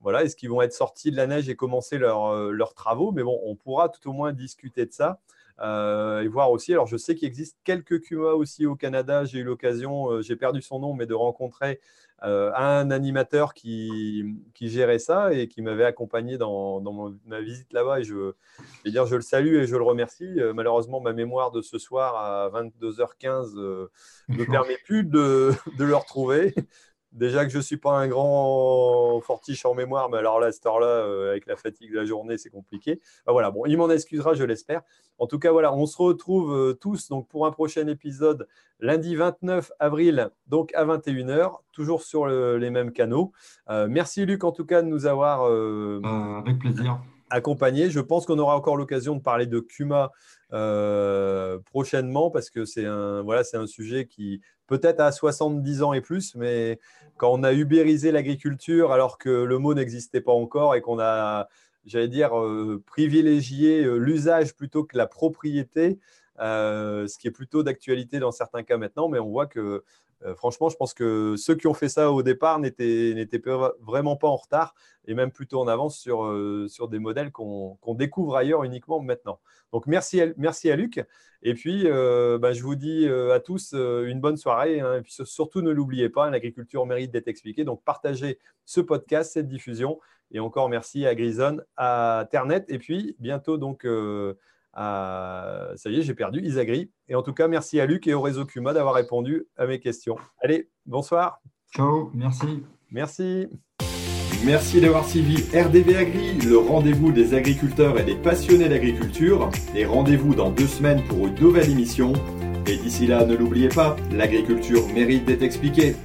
voilà, est-ce qu'ils vont être sortis de la neige et commencer leurs travaux? Mais bon, on pourra tout au moins discuter de ça. Euh, et voir aussi, alors je sais qu'il existe quelques QA aussi au Canada, j'ai eu l'occasion, euh, j'ai perdu son nom, mais de rencontrer euh, un animateur qui, qui, gérait ça et qui m'avait accompagné dans, dans ma visite là-bas. Et je, vais dire, je le salue et je le remercie. malheureusement, ma mémoire de ce soir à 22h15 ne me permet plus de, de, le retrouver. Déjà que je ne suis pas un grand fortiche en mémoire, mais alors là, cette heure-là, euh, avec la fatigue de la journée, c'est compliqué. Bah voilà, bon, il m'en excusera, je l'espère. En tout cas, voilà, on se retrouve euh, tous donc, pour un prochain épisode lundi 29 avril, donc à 21h, toujours sur les mêmes canaux. Euh, merci Luc, en tout cas, de nous avoir avec plaisir. Accompagné. Je pense qu'on aura encore l'occasion de parler de Kuma prochainement parce que c'est un, voilà, un sujet qui peut-être à 70 ans et plus, mais quand on a ubérisé l'agriculture alors que le mot n'existait pas encore et qu'on a, j'allais dire, euh, privilégié euh, l'usage plutôt que la propriété, euh, ce qui est plutôt d'actualité dans certains cas maintenant, mais on voit que euh, franchement, je pense que ceux qui ont fait ça au départ n'étaient vraiment pas en retard et même plutôt en avance sur, euh, des modèles qu'on découvre ailleurs uniquement maintenant. Donc, merci à, Luc. Et puis, euh, bah, je vous dis à tous une bonne soirée. Hein. et surtout, ne l'oubliez pas, l'agriculture mérite d'être expliquée. Donc, partagez ce podcast, cette diffusion. Et encore merci à Grison, à Ternet. Et puis, bientôt, donc ça y est, j'ai perdu Isagri. Et en tout cas, merci à Luc et au réseau Cuma d'avoir répondu à mes questions. Allez, bonsoir. Ciao, merci. Merci. Merci d'avoir suivi RDV Agri, le rendez-vous des agriculteurs et des passionnés d'agriculture. Et rendez-vous dans deux semaines pour une nouvelle émission. Et d'ici là, ne l'oubliez pas, l'agriculture mérite d'être expliquée.